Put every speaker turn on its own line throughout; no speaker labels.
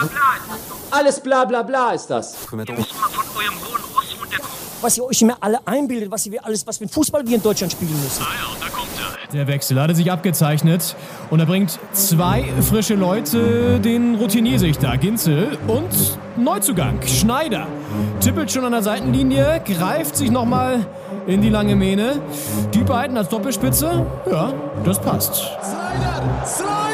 bla bla ist das doch.
Alles bla bla bla ist das.
Ihr müsst mal von eurem hohen Ross runterkommen.
was ihr euch immer alle einbildet, was wir alles, was für Fußball wir in Deutschland spielen müssen.
Ah ja, da kommt er.
Der Wechsel hatte sich abgezeichnet und er bringt zwei frische Leute, den Routinier-Sichter Ginzel und Neuzugang Schneider. Tippelt schon an der Seitenlinie, greift sich nochmal in die lange Mähne. Die beiden als Doppelspitze, ja, das passt.
Slider! Slider!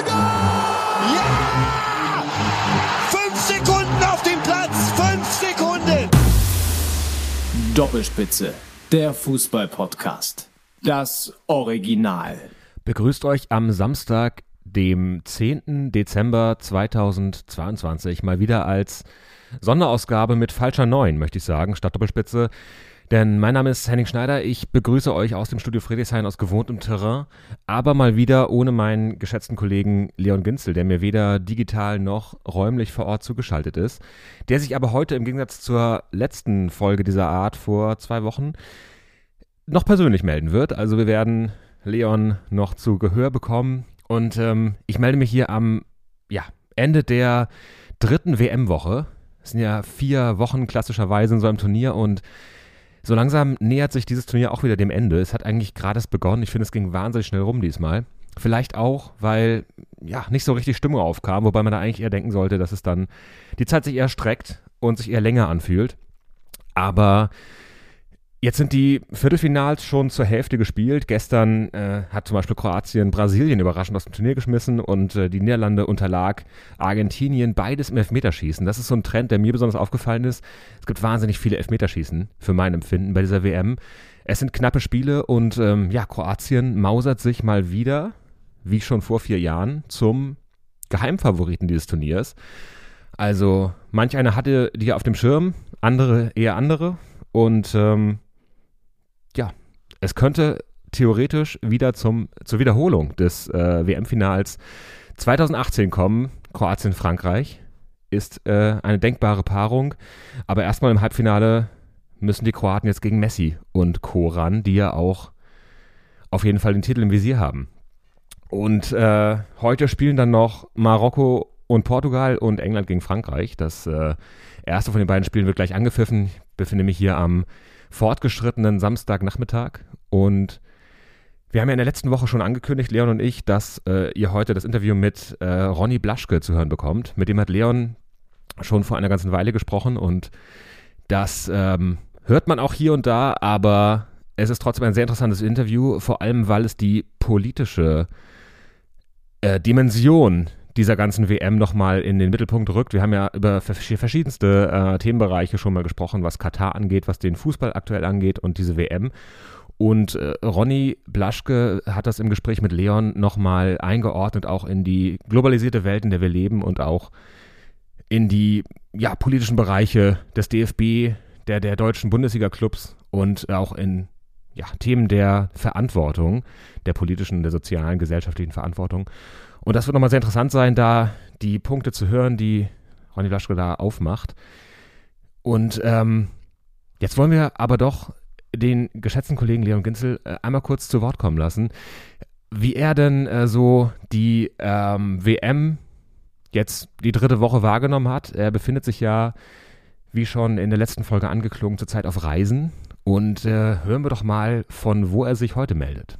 Doppelspitze, der Fußball-Podcast. Das Original.
Begrüßt euch am Samstag, dem 10. Dezember 2022, mal wieder als Sonderausgabe mit falscher 9, möchte ich sagen, statt Doppelspitze. Denn mein Name ist Henning Schneider, ich begrüße euch aus dem Studio Friedrichshain aus gewohntem Terrain, aber mal wieder ohne meinen geschätzten Kollegen Leon Ginzel, der mir weder digital noch räumlich vor Ort zugeschaltet ist, der sich aber heute im Gegensatz zur letzten Folge dieser Art vor zwei Wochen noch persönlich melden wird. Also wir werden Leon noch zu Gehör bekommen. Und ähm, ich melde mich hier am ja, Ende der dritten WM-Woche. Es sind ja vier Wochen klassischerweise in so einem Turnier und so langsam nähert sich dieses Turnier auch wieder dem Ende. Es hat eigentlich gerade erst begonnen. Ich finde, es ging wahnsinnig schnell rum diesmal. Vielleicht auch, weil ja nicht so richtig Stimmung aufkam, wobei man da eigentlich eher denken sollte, dass es dann die Zeit sich eher streckt und sich eher länger anfühlt. Aber Jetzt sind die Viertelfinals schon zur Hälfte gespielt. Gestern äh, hat zum Beispiel Kroatien Brasilien überraschend aus dem Turnier geschmissen und äh, die Niederlande unterlag Argentinien beides im Elfmeterschießen. Das ist so ein Trend, der mir besonders aufgefallen ist. Es gibt wahnsinnig viele Elfmeterschießen für mein Empfinden bei dieser WM. Es sind knappe Spiele und ähm, ja, Kroatien mausert sich mal wieder, wie schon vor vier Jahren, zum Geheimfavoriten dieses Turniers. Also manch einer hatte die auf dem Schirm, andere eher andere. Und ähm, es könnte theoretisch wieder zum, zur Wiederholung des äh, WM-Finals 2018 kommen. Kroatien-Frankreich ist äh, eine denkbare Paarung. Aber erstmal im Halbfinale müssen die Kroaten jetzt gegen Messi und Co. ran, die ja auch auf jeden Fall den Titel im Visier haben. Und äh, heute spielen dann noch Marokko und Portugal und England gegen Frankreich. Das äh, erste von den beiden Spielen wird gleich angepfiffen. Ich befinde mich hier am fortgeschrittenen Samstagnachmittag und wir haben ja in der letzten Woche schon angekündigt, Leon und ich, dass äh, ihr heute das Interview mit äh, Ronny Blaschke zu hören bekommt. Mit dem hat Leon schon vor einer ganzen Weile gesprochen und das ähm, hört man auch hier und da, aber es ist trotzdem ein sehr interessantes Interview, vor allem weil es die politische äh, Dimension dieser ganzen WM nochmal in den Mittelpunkt rückt. Wir haben ja über verschiedenste äh, Themenbereiche schon mal gesprochen, was Katar angeht, was den Fußball aktuell angeht und diese WM. Und äh, Ronny Blaschke hat das im Gespräch mit Leon nochmal eingeordnet, auch in die globalisierte Welt, in der wir leben und auch in die ja, politischen Bereiche des DFB, der, der deutschen Bundesliga-Clubs und auch in ja, Themen der Verantwortung, der politischen, der sozialen, gesellschaftlichen Verantwortung. Und das wird nochmal sehr interessant sein, da die Punkte zu hören, die Ronny Blaschke da aufmacht. Und ähm, jetzt wollen wir aber doch den geschätzten Kollegen Leon Ginzel äh, einmal kurz zu Wort kommen lassen, wie er denn äh, so die ähm, WM jetzt die dritte Woche wahrgenommen hat. Er befindet sich ja, wie schon in der letzten Folge angeklungen, zurzeit auf Reisen. Und äh, hören wir doch mal, von wo er sich heute meldet.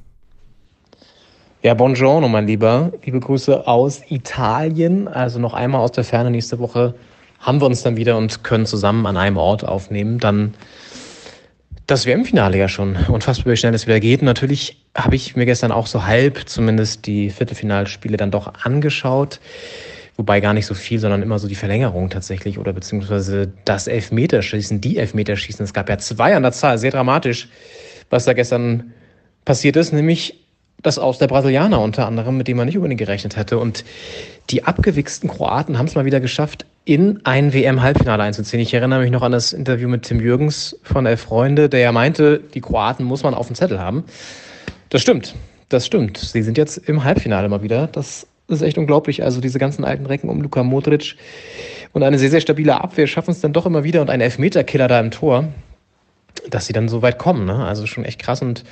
Ja, buongiorno, mein Lieber. Liebe Grüße aus Italien. Also noch einmal aus der Ferne. Nächste Woche haben wir uns dann wieder und können zusammen an einem Ort aufnehmen. Dann das WM-Finale ja schon. Unfassbar, wie schnell es wieder geht. Natürlich habe ich mir gestern auch so halb zumindest die Viertelfinalspiele dann doch angeschaut. Wobei gar nicht so viel, sondern immer so die Verlängerung tatsächlich oder beziehungsweise das Elfmeterschießen, die Elfmeterschießen. Es gab ja zwei an der Zahl, sehr dramatisch, was da gestern passiert ist, nämlich das aus der Brasilianer unter anderem, mit dem man nicht unbedingt gerechnet hätte. Und die abgewichsten Kroaten haben es mal wieder geschafft, in ein WM-Halbfinale einzuziehen. Ich erinnere mich noch an das Interview mit Tim Jürgens von Elf Freunde, der ja meinte, die Kroaten muss man auf dem Zettel haben. Das stimmt, das stimmt. Sie sind jetzt im Halbfinale mal wieder. Das ist echt unglaublich. Also diese ganzen alten Recken um Luka Modric und eine sehr, sehr stabile Abwehr schaffen es dann doch immer wieder und ein Elfmeterkiller da im Tor, dass sie dann so weit kommen. Ne? Also schon echt krass und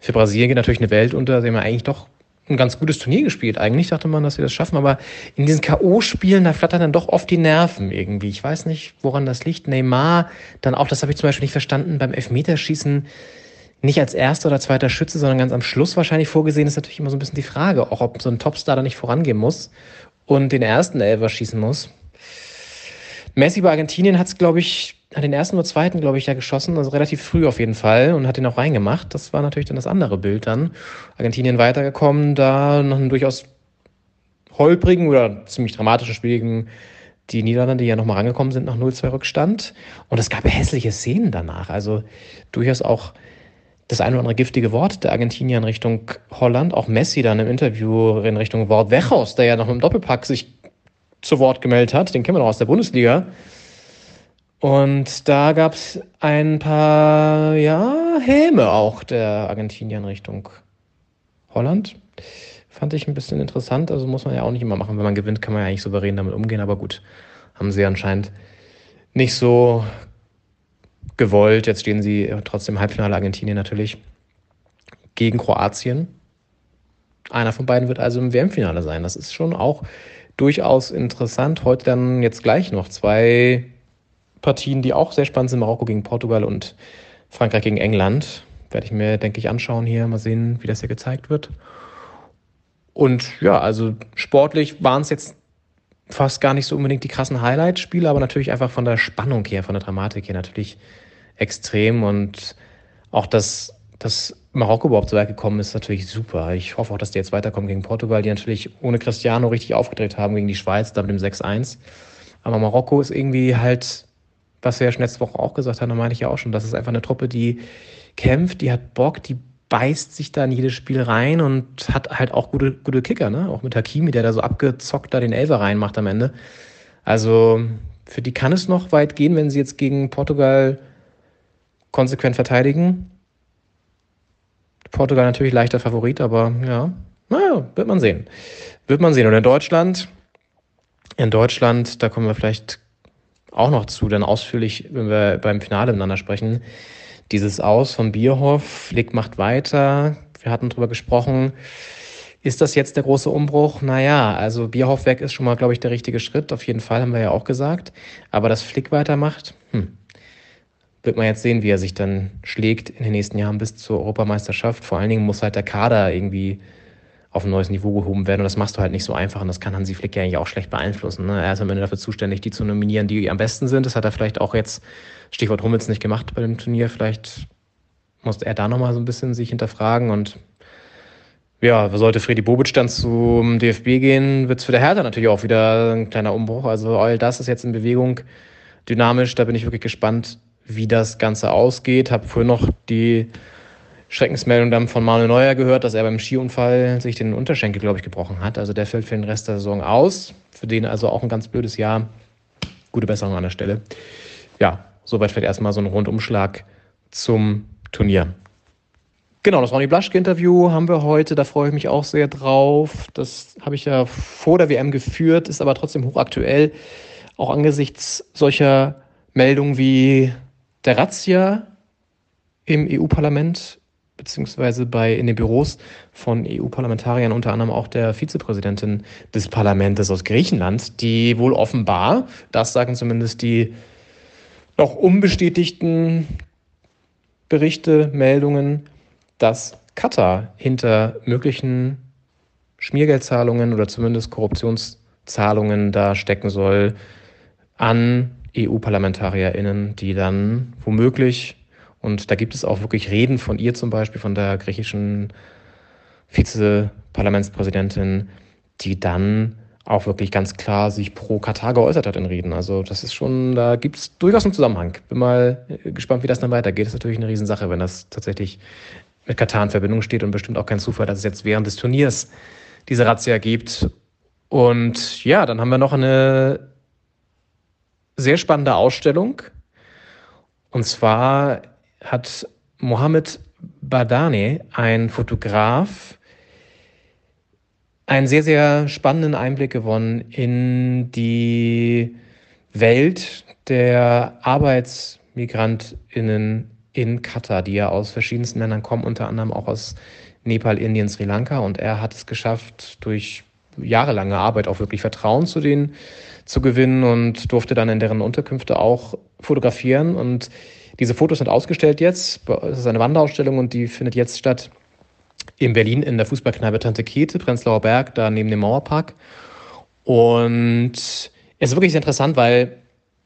für Brasilien geht natürlich eine Welt unter, dem man eigentlich doch ein ganz gutes Turnier gespielt. Eigentlich dachte man, dass sie das schaffen, aber in diesen K.O.-Spielen, da flattern dann doch oft die Nerven irgendwie. Ich weiß nicht, woran das liegt. Neymar, dann auch, das habe ich zum Beispiel nicht verstanden, beim Elfmeterschießen nicht als erster oder zweiter Schütze, sondern ganz am Schluss wahrscheinlich vorgesehen, ist natürlich immer so ein bisschen die Frage, auch ob so ein Topstar da nicht vorangehen muss und den ersten Elfer schießen muss. Messi bei Argentinien hat es, glaube ich, hat den ersten oder zweiten, glaube ich, ja geschossen, also relativ früh auf jeden Fall und hat den auch reingemacht. Das war natürlich dann das andere Bild dann. Argentinien weitergekommen, da noch einen durchaus holprigen oder ziemlich dramatischen Spiel gegen die Niederlande, die ja nochmal rangekommen sind nach 0-2 Rückstand. Und es gab hässliche Szenen danach. Also durchaus auch das ein oder andere giftige Wort der Argentinier in Richtung Holland. Auch Messi dann im Interview in Richtung Wort Wechhaus, der ja noch im Doppelpack sich zu Wort gemeldet hat. Den kennen wir noch aus der Bundesliga. Und da gab es ein paar, ja, Häme auch der Argentinier in Richtung Holland. Fand ich ein bisschen interessant. Also muss man ja auch nicht immer machen. Wenn man gewinnt, kann man ja eigentlich souverän damit umgehen. Aber gut, haben sie anscheinend nicht so gewollt. Jetzt stehen sie trotzdem im Halbfinale Argentinien natürlich gegen Kroatien. Einer von beiden wird also im WM-Finale sein. Das ist schon auch durchaus interessant. Heute dann jetzt gleich noch zwei Partien, die auch sehr spannend sind. Marokko gegen Portugal und Frankreich gegen England. Werde ich mir, denke ich, anschauen hier. Mal sehen, wie das hier gezeigt wird. Und ja, also sportlich waren es jetzt fast gar nicht so unbedingt die krassen Highlight-Spiele, aber natürlich einfach von der Spannung her, von der Dramatik her natürlich extrem. Und auch, dass, dass Marokko überhaupt so weit gekommen ist, natürlich super. Ich hoffe auch, dass die jetzt weiterkommen gegen Portugal, die natürlich ohne Cristiano richtig aufgedreht haben gegen die Schweiz, da mit dem 6-1. Aber Marokko ist irgendwie halt was wir ja schon letzte Woche auch gesagt haben, da meine ich ja auch schon, das ist einfach eine Truppe, die kämpft, die hat Bock, die beißt sich da in jedes Spiel rein und hat halt auch gute, gute Kicker, ne? Auch mit Hakimi, der da so abgezockt da den Elfer reinmacht am Ende. Also für die kann es noch weit gehen, wenn sie jetzt gegen Portugal konsequent verteidigen. Portugal natürlich leichter Favorit, aber ja, naja, wird man sehen. Wird man sehen. Und in Deutschland, in Deutschland, da kommen wir vielleicht auch noch zu, dann ausführlich, wenn wir beim Finale miteinander sprechen. Dieses Aus von Bierhoff, Flick macht weiter. Wir hatten drüber gesprochen. Ist das jetzt der große Umbruch? Naja, also Bierhoff weg ist schon mal, glaube ich, der richtige Schritt. Auf jeden Fall haben wir ja auch gesagt. Aber dass Flick weitermacht, hm, wird man jetzt sehen, wie er sich dann schlägt in den nächsten Jahren bis zur Europameisterschaft. Vor allen Dingen muss halt der Kader irgendwie auf ein neues Niveau gehoben werden. Und das machst du halt nicht so einfach. Und das kann Hansi Flick ja eigentlich auch schlecht beeinflussen. Ne? Er ist am Ende dafür zuständig, die zu nominieren, die am besten sind. Das hat er vielleicht auch jetzt, Stichwort Hummels, nicht gemacht bei dem Turnier. Vielleicht muss er da nochmal so ein bisschen sich hinterfragen. Und ja, sollte Freddy Bobic dann zum DFB gehen, wird es für der Hertha natürlich auch wieder ein kleiner Umbruch. Also all das ist jetzt in Bewegung dynamisch. Da bin ich wirklich gespannt, wie das Ganze ausgeht. Habe vorhin noch die Schreckensmeldung dann von Manuel Neuer gehört, dass er beim Skiunfall sich den Unterschenkel, glaube ich, gebrochen hat. Also der fällt für den Rest der Saison aus. Für den also auch ein ganz blödes Jahr. Gute Besserung an der Stelle. Ja, soweit vielleicht erstmal so ein Rundumschlag zum Turnier. Genau, das Ronny Blaschke-Interview haben wir heute. Da freue ich mich auch sehr drauf. Das habe ich ja vor der WM geführt, ist aber trotzdem hochaktuell. Auch angesichts solcher Meldungen wie der Razzia im EU-Parlament beziehungsweise bei in den Büros von EU-Parlamentariern, unter anderem auch der Vizepräsidentin des Parlaments aus Griechenland, die wohl offenbar, das sagen zumindest die noch unbestätigten Berichte, Meldungen, dass Katar hinter möglichen Schmiergeldzahlungen oder zumindest Korruptionszahlungen da stecken soll an EU-ParlamentarierInnen, die dann womöglich und da gibt es auch wirklich Reden von ihr zum Beispiel, von der griechischen Vizeparlamentspräsidentin, die dann auch wirklich ganz klar sich pro Katar geäußert hat in Reden. Also das ist schon, da gibt es durchaus einen Zusammenhang. Bin mal gespannt, wie das dann weitergeht. Das ist natürlich eine Riesensache, wenn das tatsächlich mit Katar in Verbindung steht und bestimmt auch kein Zufall, dass es jetzt während des Turniers diese Razzia gibt. Und ja, dann haben wir noch eine sehr spannende Ausstellung. Und zwar hat Mohammed Badane, ein Fotograf, einen sehr, sehr spannenden Einblick gewonnen in die Welt der Arbeitsmigrantinnen in Katar, die ja aus verschiedensten Ländern kommen, unter anderem auch aus Nepal, Indien, Sri Lanka und er hat es geschafft, durch jahrelange Arbeit auch wirklich Vertrauen zu denen zu gewinnen und durfte dann in deren Unterkünfte auch fotografieren. Und diese Fotos sind ausgestellt jetzt. Es ist eine Wanderausstellung und die findet jetzt statt in Berlin in der Fußballkneipe Tante Kete, Prenzlauer Berg, da neben dem Mauerpark. Und es ist wirklich sehr interessant, weil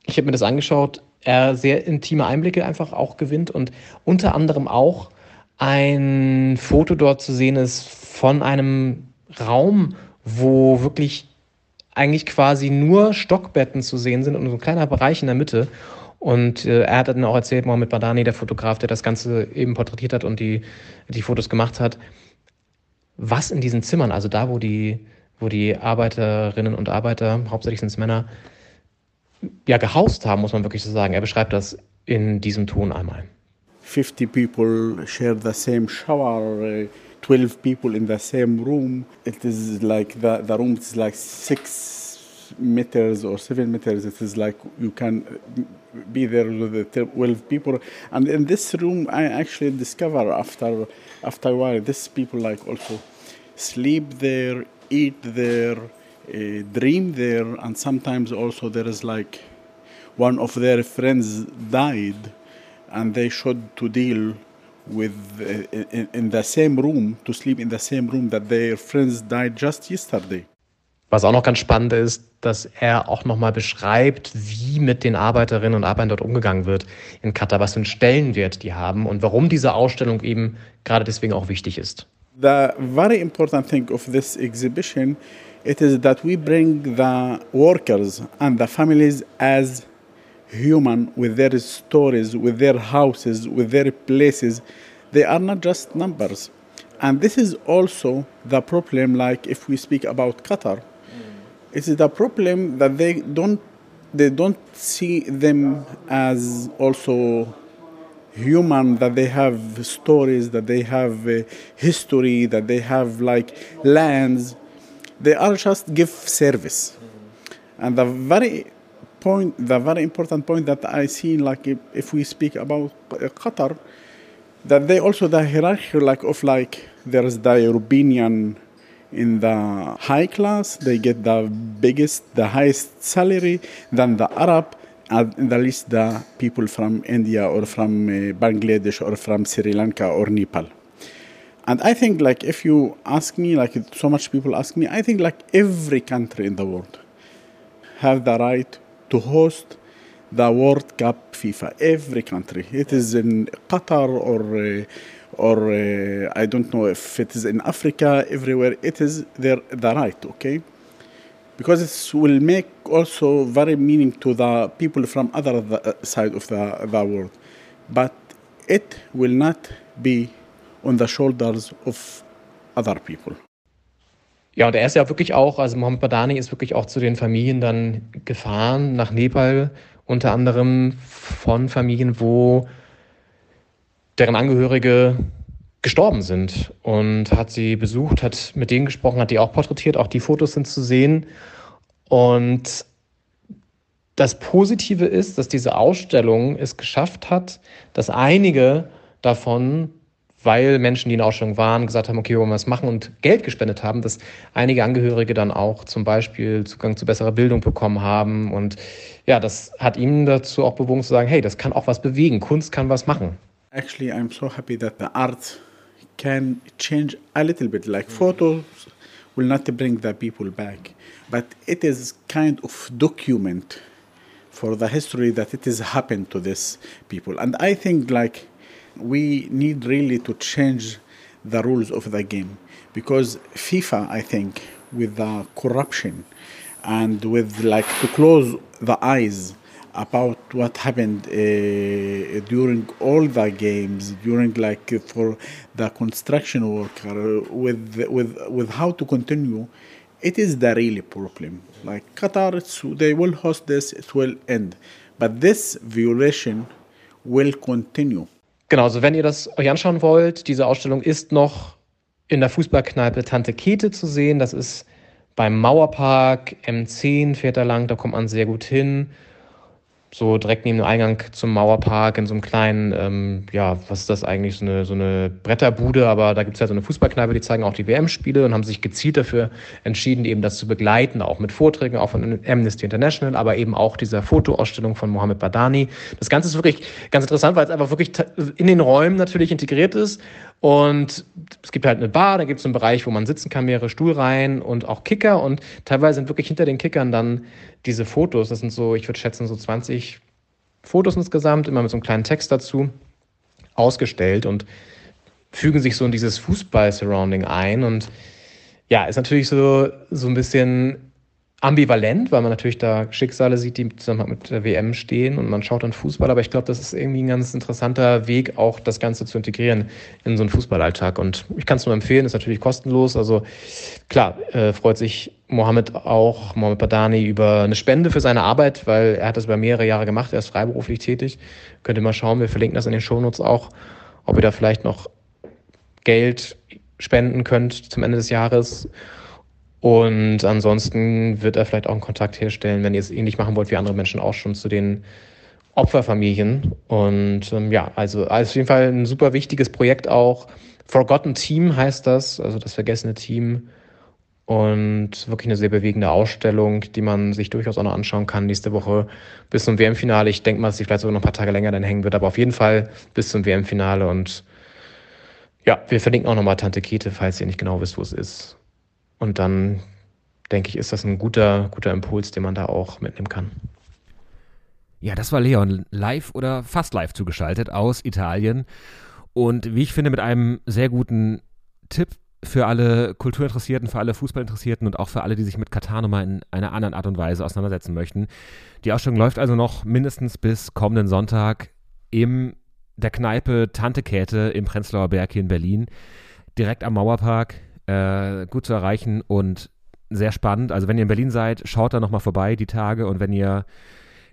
ich habe mir das angeschaut, er sehr intime Einblicke einfach auch gewinnt und unter anderem auch ein Foto dort zu sehen ist von einem Raum, wo wirklich eigentlich quasi nur Stockbetten zu sehen sind und so ein kleiner Bereich in der Mitte. Und äh, er hat dann auch erzählt, Mohamed Badani, der Fotograf, der das Ganze eben porträtiert hat und die, die Fotos gemacht hat, was in diesen Zimmern, also da, wo die, wo die Arbeiterinnen und Arbeiter, hauptsächlich sind es Männer, ja, gehaust haben, muss man wirklich so sagen. Er beschreibt das in diesem Ton einmal.
50 people share the same shower. Uh 12 people in the same room. It is like the, the room is like six meters or seven meters. It is like you can be there with 12 people. And in this room, I actually discover after after a while, these people like also sleep there, eat there, uh, dream there, and sometimes also there is like one of their friends died, and they should to deal with uh, in, in the same room to sleep in the same room that their friends died just yesterday.
Was auch noch ganz spannend ist, dass er auch nochmal beschreibt, wie mit den Arbeiterinnen und Arbeitern dort umgegangen wird in Katar, was für einen Stellenwert die haben und warum diese Ausstellung eben gerade deswegen auch wichtig ist.
The very important thing of this exhibition it is that we bring the workers and the families as human with their stories, with their houses, with their places. They are not just numbers. And this is also the problem, like if we speak about Qatar. It is a problem that they don't they don't see them as also human that they have stories that they have uh, history that they have like lands they are just give service mm. and the very point, the very important point that I see, like if, if we speak about Qatar, that they also the hierarchy like of like there is the European in the high class, they get the biggest, the highest salary, than the Arab, and the least the people from India or from uh, Bangladesh or from Sri Lanka or Nepal. And I think like if you ask me, like so much people ask me, I think like every country in the world have the right to host the World Cup FIFA. Every country. It is in Qatar or uh, or uh, I don't know if it is in Africa. Everywhere it is their the right. Okay. Because it will make also very meaning to the people from other uh, side of the, the world, but it will not be on the shoulders of other people.
Ja, und er ist ja wirklich auch, also Mohammed Badani ist wirklich auch zu den Familien dann gefahren nach Nepal, unter anderem von Familien, wo deren Angehörige gestorben sind und hat sie besucht, hat mit denen gesprochen, hat die auch porträtiert, auch die Fotos sind zu sehen. Und das Positive ist, dass diese Ausstellung es geschafft hat, dass einige davon weil Menschen, die in der Ausstellung waren, gesagt haben, okay, wir wollen was machen und Geld gespendet haben, dass einige Angehörige dann auch zum Beispiel Zugang zu besserer Bildung bekommen haben. Und ja, das hat ihm dazu auch bewogen zu sagen, hey, das kann auch was bewegen, Kunst kann was machen.
Actually, I'm so happy that the art can change a little bit. Like mm. photos will not bring the people back, but it is kind of document for the history that it has happened to this people. And I think like we need really to change the rules of the game because FIFA, I think, with the corruption and with like to close the eyes about what happened uh, during all the games during like for the construction worker with with with how to continue it is the really problem like qatar they will host this it will end but this violation will continue
Genau, also wenn ihr das euch anschauen wollt, diese Ausstellung ist noch in der Fußballkneipe Tante Kete zu sehen. Das ist beim Mauerpark M10 fährt er lang, da kommt man sehr gut hin. So direkt neben dem Eingang zum Mauerpark in so einem kleinen, ähm, ja, was ist das eigentlich, so eine, so eine Bretterbude, aber da gibt es ja so eine Fußballkneipe, die zeigen auch die WM-Spiele und haben sich gezielt dafür entschieden, eben das zu begleiten, auch mit Vorträgen, auch von Amnesty International, aber eben auch dieser Fotoausstellung von Mohammed Badani. Das Ganze ist wirklich ganz interessant, weil es einfach wirklich in den Räumen natürlich integriert ist und es gibt halt eine Bar, da gibt es einen Bereich, wo man sitzen kann, mehrere Stuhlreihen und auch Kicker und teilweise sind wirklich hinter den Kickern dann diese Fotos, das sind so, ich würde schätzen, so 20 Fotos insgesamt, immer mit so einem kleinen Text dazu, ausgestellt und fügen sich so in dieses Fußball-Surrounding ein. Und ja, ist natürlich so, so ein bisschen ambivalent, weil man natürlich da Schicksale sieht, die zusammen mit der WM stehen und man schaut dann Fußball. Aber ich glaube, das ist irgendwie ein ganz interessanter Weg, auch das Ganze zu integrieren in so einen Fußballalltag. Und ich kann es nur empfehlen, ist natürlich kostenlos. Also klar, äh, freut sich Mohammed auch, Mohammed Badani, über eine Spende für seine Arbeit, weil er hat das über mehrere Jahre gemacht. Er ist freiberuflich tätig. Könnt ihr mal schauen, wir verlinken das in den Shownotes auch, ob ihr da vielleicht noch Geld spenden könnt zum Ende des Jahres und ansonsten wird er vielleicht auch einen Kontakt herstellen, wenn ihr es ähnlich machen wollt wie andere Menschen auch schon zu den Opferfamilien. Und ähm, ja, also, also auf jeden Fall ein super wichtiges Projekt auch. Forgotten Team heißt das, also das vergessene Team. Und wirklich eine sehr bewegende Ausstellung, die man sich durchaus auch noch anschauen kann nächste Woche bis zum WM-Finale. Ich denke mal, dass sie vielleicht sogar noch ein paar Tage länger dann hängen wird, aber auf jeden Fall bis zum WM-Finale. Und ja, wir verlinken auch nochmal Tante Kete, falls ihr nicht genau wisst, wo es ist. Und dann denke ich, ist das ein guter, guter Impuls, den man da auch mitnehmen kann.
Ja, das war Leon live oder fast live zugeschaltet aus Italien. Und wie ich finde, mit einem sehr guten Tipp für alle Kulturinteressierten, für alle Fußballinteressierten und auch für alle, die sich mit Katar nochmal in einer anderen Art und Weise auseinandersetzen möchten. Die Ausstellung läuft also noch mindestens bis kommenden Sonntag in der Kneipe Tante Käthe im Prenzlauer Berg hier in Berlin, direkt am Mauerpark äh, gut zu erreichen und sehr spannend. Also wenn ihr in Berlin seid, schaut da nochmal vorbei die Tage und wenn ihr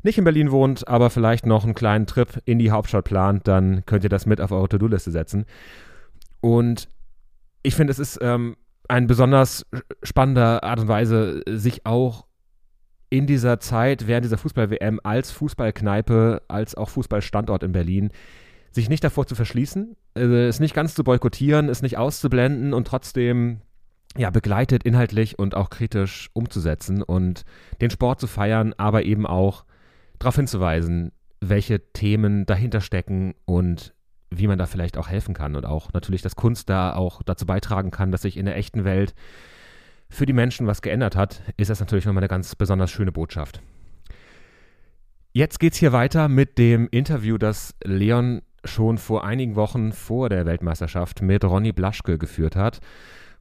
nicht in Berlin wohnt, aber vielleicht noch einen kleinen Trip in die Hauptstadt plant, dann könnt ihr das mit auf eure To-Do-Liste setzen. Und ich finde, es ist ähm, eine besonders spannende Art und Weise, sich auch in dieser Zeit, während dieser Fußball-WM, als Fußballkneipe, als auch Fußballstandort in Berlin sich nicht davor zu verschließen, äh, es nicht ganz zu boykottieren, es nicht auszublenden und trotzdem ja, begleitet inhaltlich und auch kritisch umzusetzen und den Sport zu feiern, aber eben auch darauf hinzuweisen, welche Themen dahinter stecken und wie man da vielleicht auch helfen kann und auch natürlich, dass Kunst da auch dazu beitragen kann, dass sich in der echten Welt für die Menschen was geändert hat, ist das natürlich nochmal eine ganz besonders schöne Botschaft. Jetzt geht es hier weiter mit dem Interview, das Leon schon vor einigen Wochen vor der Weltmeisterschaft mit Ronny Blaschke geführt hat.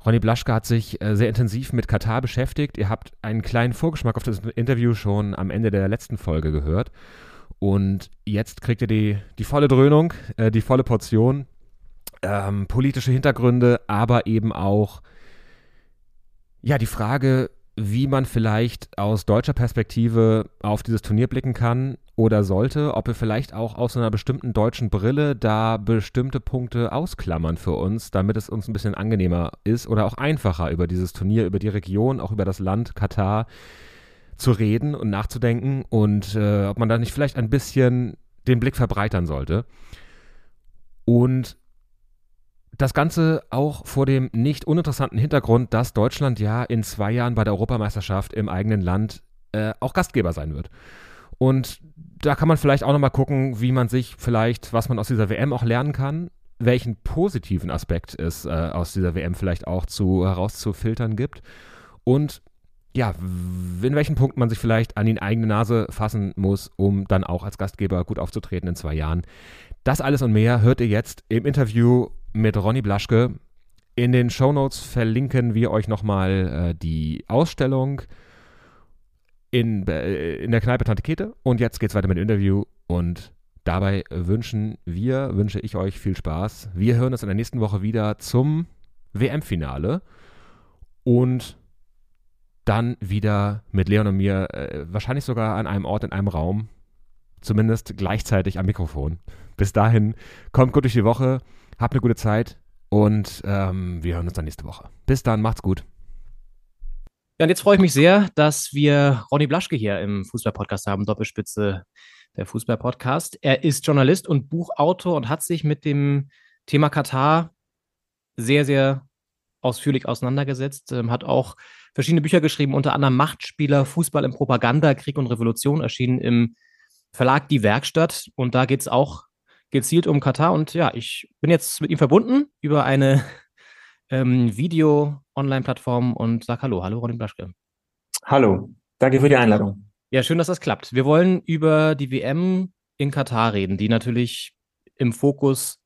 Ronny Blaschke hat sich äh, sehr intensiv mit Katar beschäftigt. Ihr habt einen kleinen Vorgeschmack auf das Interview schon am Ende der letzten Folge gehört. Und jetzt kriegt ihr die, die volle Dröhnung, äh, die volle Portion. Ähm, politische Hintergründe, aber eben auch ja, die Frage, wie man vielleicht aus deutscher Perspektive auf dieses Turnier blicken kann oder sollte, ob wir vielleicht auch aus einer bestimmten deutschen Brille da bestimmte Punkte ausklammern für uns, damit es uns ein bisschen angenehmer ist oder auch einfacher über dieses Turnier, über die Region, auch über das Land Katar zu reden und nachzudenken und äh, ob man da nicht vielleicht ein bisschen den Blick verbreitern sollte. Und das Ganze auch vor dem nicht uninteressanten Hintergrund, dass Deutschland ja in zwei Jahren bei der Europameisterschaft im eigenen Land äh, auch Gastgeber sein wird. Und da kann man vielleicht auch nochmal gucken, wie man sich vielleicht, was man aus dieser WM auch lernen kann, welchen positiven Aspekt es äh, aus dieser WM vielleicht auch zu herauszufiltern gibt und ja, in welchen Punkten man sich vielleicht an die eigene Nase fassen muss, um dann auch als Gastgeber gut aufzutreten in zwei Jahren. Das alles und mehr hört ihr jetzt im Interview mit Ronny Blaschke. In den Shownotes verlinken wir euch nochmal äh, die Ausstellung in, äh, in der Kneipe Tante Kete. Und jetzt geht's weiter mit dem Interview. Und dabei wünschen wir, wünsche ich euch viel Spaß. Wir hören uns in der nächsten Woche wieder zum WM-Finale. Und dann wieder mit Leon und mir, äh, wahrscheinlich sogar an einem Ort in einem Raum. Zumindest gleichzeitig am Mikrofon. Bis dahin, kommt gut durch die Woche. Habt eine gute Zeit und ähm, wir hören uns dann nächste Woche. Bis dann, macht's gut.
Ja, und jetzt freue ich mich sehr, dass wir Ronny Blaschke hier im Fußball-Podcast haben, Doppelspitze der Fußball-Podcast. Er ist Journalist und Buchautor und hat sich mit dem Thema Katar sehr, sehr ausführlich auseinandergesetzt, ähm, hat auch verschiedene Bücher geschrieben, unter anderem Machtspieler, Fußball im Propaganda, Krieg und Revolution, erschienen im Verlag Die Werkstatt. Und da geht es auch gezielt um Katar. Und ja, ich bin jetzt mit ihm verbunden über eine ähm, Video-Online-Plattform und sag Hallo. Hallo, Ronny Blaschke.
Hallo, danke für die Einladung.
Ja, schön, dass das klappt. Wir wollen über die WM in Katar reden, die natürlich im Fokus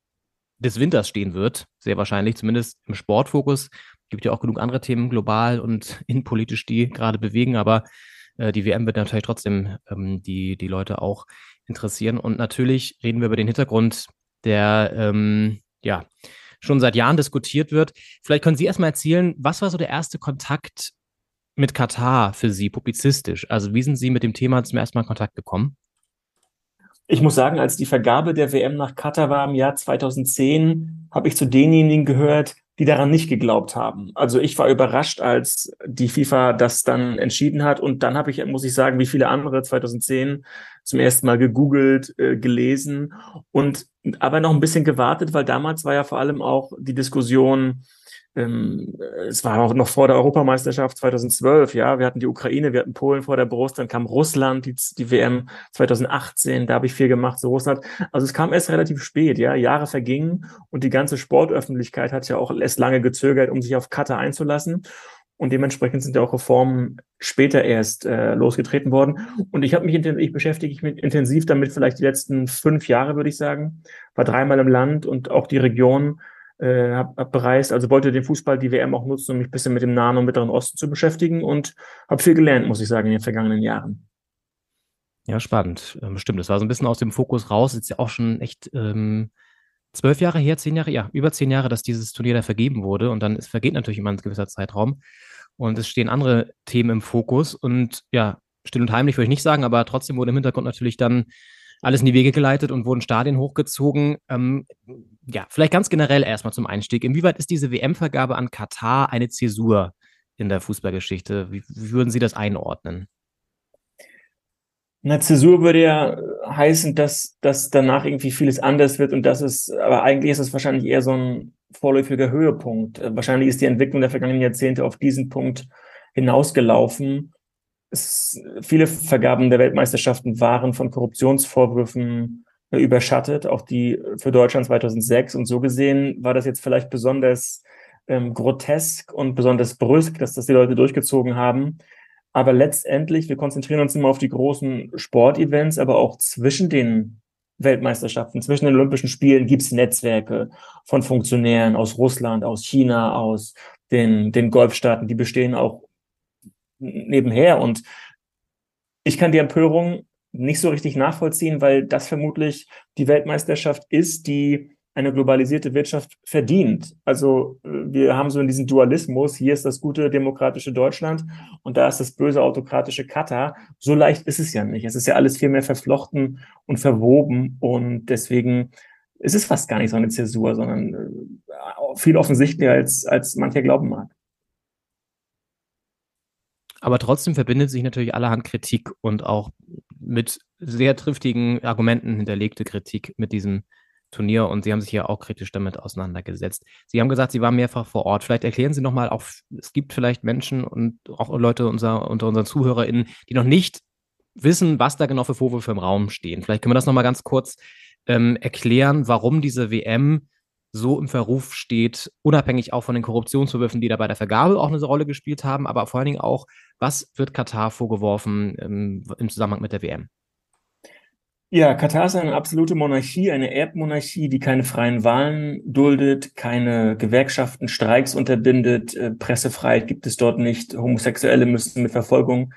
des Winters stehen wird, sehr wahrscheinlich, zumindest im Sportfokus. Es gibt ja auch genug andere Themen global und innenpolitisch, die gerade bewegen, aber äh, die WM wird natürlich trotzdem ähm, die, die Leute auch interessieren. Und natürlich reden wir über den Hintergrund, der ähm, ja schon seit Jahren diskutiert wird. Vielleicht können Sie erstmal erzählen, was war so der erste Kontakt mit Katar für Sie publizistisch? Also wie sind Sie mit dem Thema zum ersten Mal in Kontakt gekommen?
Ich muss sagen, als die Vergabe der WM nach Katar war im Jahr 2010, habe ich zu denjenigen gehört, die daran nicht geglaubt haben. Also ich war überrascht, als die FIFA das dann entschieden hat. Und dann habe ich, muss ich sagen, wie viele andere 2010 zum ersten Mal gegoogelt, äh, gelesen und aber noch ein bisschen gewartet, weil damals war ja vor allem auch die Diskussion, ähm, es war auch noch vor der Europameisterschaft 2012, ja. Wir hatten die Ukraine, wir hatten Polen vor der Brust, dann kam Russland, die, die WM 2018, da habe ich viel gemacht zu Russland. Also es kam erst relativ spät, ja. Jahre vergingen und die ganze Sportöffentlichkeit hat ja auch erst lange gezögert, um sich auf Katar einzulassen. Und dementsprechend sind ja auch Reformen später erst äh, losgetreten worden. Und ich habe mich, ich beschäftige mich intensiv damit, vielleicht die letzten fünf Jahre, würde ich sagen. War dreimal im Land und auch die Region äh, hab, hab bereist, also wollte den Fußball, die WM auch nutzen, um mich ein bisschen mit dem Nahen und Mittleren Osten zu beschäftigen und habe viel gelernt, muss ich sagen, in den vergangenen Jahren.
Ja, spannend. Ähm, stimmt, das war so ein bisschen aus dem Fokus raus. Ist ja auch schon echt ähm, zwölf Jahre her, zehn Jahre, ja, über zehn Jahre, dass dieses Turnier da vergeben wurde. Und dann ist, vergeht natürlich immer ein gewisser Zeitraum. Und es stehen andere Themen im Fokus. Und ja, still und heimlich würde ich nicht sagen, aber trotzdem wurde im Hintergrund natürlich dann alles in die Wege geleitet und wurden Stadien hochgezogen. Ähm, ja, vielleicht ganz generell erstmal zum Einstieg. Inwieweit ist diese WM-Vergabe an Katar eine Zäsur in der Fußballgeschichte? Wie, wie würden Sie das einordnen?
Na, Zäsur würde ja heißen, dass, dass danach irgendwie vieles anders wird und das ist, aber eigentlich ist es wahrscheinlich eher so ein vorläufiger Höhepunkt. Wahrscheinlich ist die Entwicklung der vergangenen Jahrzehnte auf diesen Punkt hinausgelaufen es, viele Vergaben der Weltmeisterschaften waren von Korruptionsvorwürfen äh, überschattet, auch die für Deutschland 2006. Und so gesehen war das jetzt vielleicht besonders ähm, grotesk und besonders brüsk, dass das die Leute durchgezogen haben. Aber letztendlich, wir konzentrieren uns immer auf die großen Sportevents, aber auch zwischen den Weltmeisterschaften, zwischen den Olympischen Spielen gibt's Netzwerke von Funktionären aus Russland, aus China, aus den, den Golfstaaten, die bestehen auch nebenher. Und ich kann die Empörung nicht so richtig nachvollziehen, weil das vermutlich die Weltmeisterschaft ist, die eine globalisierte Wirtschaft verdient. Also äh, wir haben so in diesem Dualismus, hier ist das gute demokratische Deutschland und da ist das böse autokratische Katar. So leicht ist es ja nicht. Es ist ja alles viel mehr verflochten und verwoben und deswegen ist es fast gar nicht so eine Zäsur, sondern äh, viel offensichtlicher als, als mancher glauben mag.
Aber trotzdem verbindet sich natürlich allerhand Kritik und auch mit sehr triftigen Argumenten hinterlegte Kritik mit diesem Turnier und Sie haben sich ja auch kritisch damit auseinandergesetzt. Sie haben gesagt, Sie waren mehrfach vor Ort. Vielleicht erklären Sie nochmal, es gibt vielleicht Menschen und auch Leute unser, unter unseren ZuhörerInnen, die noch nicht wissen, was da genau für Vorwürfe im Raum stehen. Vielleicht können wir das nochmal ganz kurz ähm, erklären, warum diese WM so im Verruf steht, unabhängig auch von den Korruptionsvorwürfen, die da bei der Vergabe auch eine Rolle gespielt haben, aber vor allen Dingen auch, was wird Katar vorgeworfen ähm, im Zusammenhang mit der WM?
Ja, Katar ist eine absolute Monarchie, eine Erbmonarchie, die keine freien Wahlen duldet, keine Gewerkschaften, Streiks unterbindet, äh, Pressefreiheit gibt es dort nicht, Homosexuelle müssen mit Verfolgung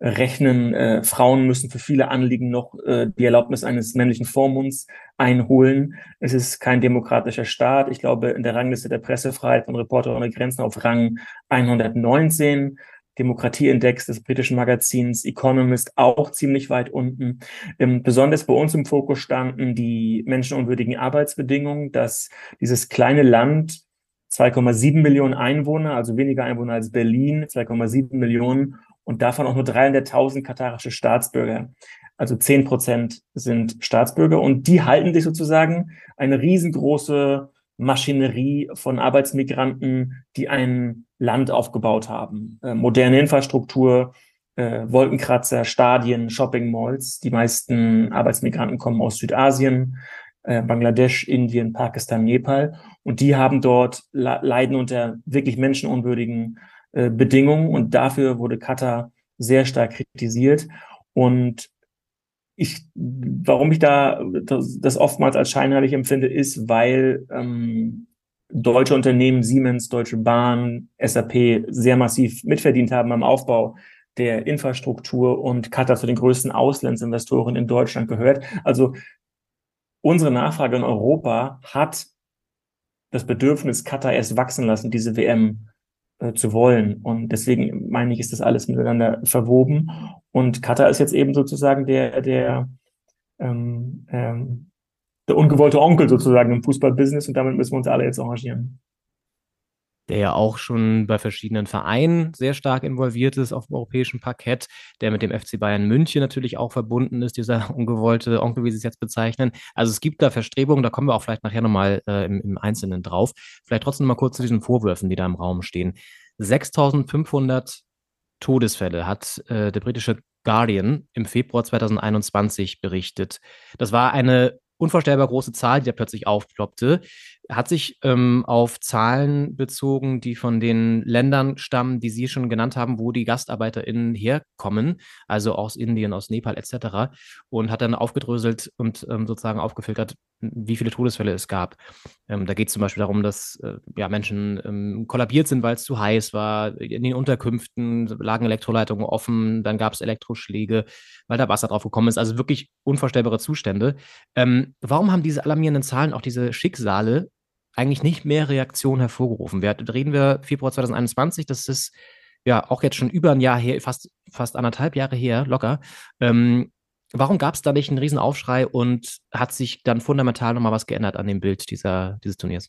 rechnen. Äh, Frauen müssen für viele Anliegen noch äh, die Erlaubnis eines männlichen Vormunds einholen. Es ist kein demokratischer Staat. Ich glaube, in der Rangliste der Pressefreiheit von Reporter ohne Grenzen auf Rang 119. Demokratieindex des britischen Magazins Economist auch ziemlich weit unten. Ähm, besonders bei uns im Fokus standen die menschenunwürdigen Arbeitsbedingungen, dass dieses kleine Land 2,7 Millionen Einwohner, also weniger Einwohner als Berlin, 2,7 Millionen und davon auch nur 300.000 katarische Staatsbürger. Also 10 Prozent sind Staatsbürger und die halten sich sozusagen eine riesengroße Maschinerie von Arbeitsmigranten, die ein Land aufgebaut haben. Äh, moderne Infrastruktur, äh, Wolkenkratzer, Stadien, Shopping Malls. Die meisten Arbeitsmigranten kommen aus Südasien, äh, Bangladesch, Indien, Pakistan, Nepal. Und die haben dort, leiden unter wirklich menschenunwürdigen äh, Bedingungen. Und dafür wurde Katar sehr stark kritisiert. Und ich, warum ich da das, das oftmals als scheinheilig empfinde, ist, weil ähm, deutsche Unternehmen, Siemens, Deutsche Bahn, SAP sehr massiv mitverdient haben am Aufbau der Infrastruktur und Katar zu den größten Auslandsinvestoren in Deutschland gehört. Also unsere Nachfrage in Europa hat das Bedürfnis, Katar erst wachsen lassen, diese WM äh, zu wollen. Und deswegen meine ich, ist das alles miteinander verwoben. Und Katar ist jetzt eben sozusagen der, der, ähm, ähm, der ungewollte Onkel sozusagen im Fußballbusiness und damit müssen wir uns alle jetzt arrangieren
der ja auch schon bei verschiedenen Vereinen sehr stark involviert ist auf dem europäischen Parkett, der mit dem FC Bayern München natürlich auch verbunden ist, dieser ungewollte Onkel, wie Sie es jetzt bezeichnen. Also es gibt da Verstrebungen, da kommen wir auch vielleicht nachher nochmal äh, im, im Einzelnen drauf. Vielleicht trotzdem mal kurz zu diesen Vorwürfen, die da im Raum stehen. 6500 Todesfälle hat äh, der britische Guardian im Februar 2021 berichtet. Das war eine unvorstellbar große Zahl, die da plötzlich aufploppte hat sich ähm, auf Zahlen bezogen, die von den Ländern stammen, die Sie schon genannt haben, wo die GastarbeiterInnen herkommen, also aus Indien, aus Nepal etc. Und hat dann aufgedröselt und ähm, sozusagen aufgefiltert, wie viele Todesfälle es gab. Ähm, da geht es zum Beispiel darum, dass äh, ja, Menschen ähm, kollabiert sind, weil es zu heiß war. In den Unterkünften lagen Elektroleitungen offen, dann gab es Elektroschläge, weil da Wasser drauf gekommen ist. Also wirklich unvorstellbare Zustände. Ähm, warum haben diese alarmierenden Zahlen auch diese Schicksale eigentlich nicht mehr Reaktion hervorgerufen. Wir, reden wir Februar 2021, das ist ja auch jetzt schon über ein Jahr her, fast, fast anderthalb Jahre her, locker. Ähm, warum gab es da nicht einen Riesenaufschrei und hat sich dann fundamental nochmal was geändert an dem Bild dieser, dieses Turniers?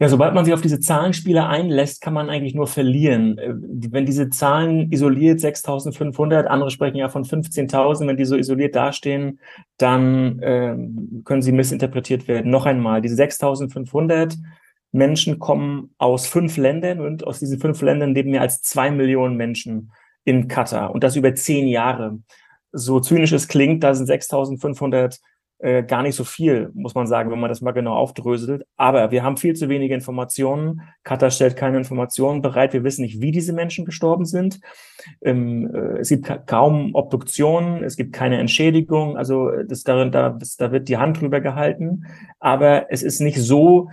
Ja, sobald man sich auf diese Zahlenspiele einlässt, kann man eigentlich nur verlieren. Äh, wenn diese Zahlen isoliert 6.500, andere sprechen ja von 15.000, wenn die so isoliert dastehen, dann äh, können sie missinterpretiert werden. Noch einmal, diese 6.500 Menschen kommen aus fünf Ländern und aus diesen fünf Ländern leben mehr als zwei Millionen Menschen in Katar und das über zehn Jahre. So zynisch es klingt, da sind 6.500 äh, gar nicht so viel, muss man sagen, wenn man das mal genau aufdröselt. Aber wir haben viel zu wenige Informationen. Katar stellt keine Informationen bereit. Wir wissen nicht, wie diese Menschen gestorben sind. Ähm, äh, es gibt ka kaum Obduktionen, es gibt keine Entschädigung. Also das, darin, da, das, da wird die Hand drüber gehalten. Aber es ist nicht so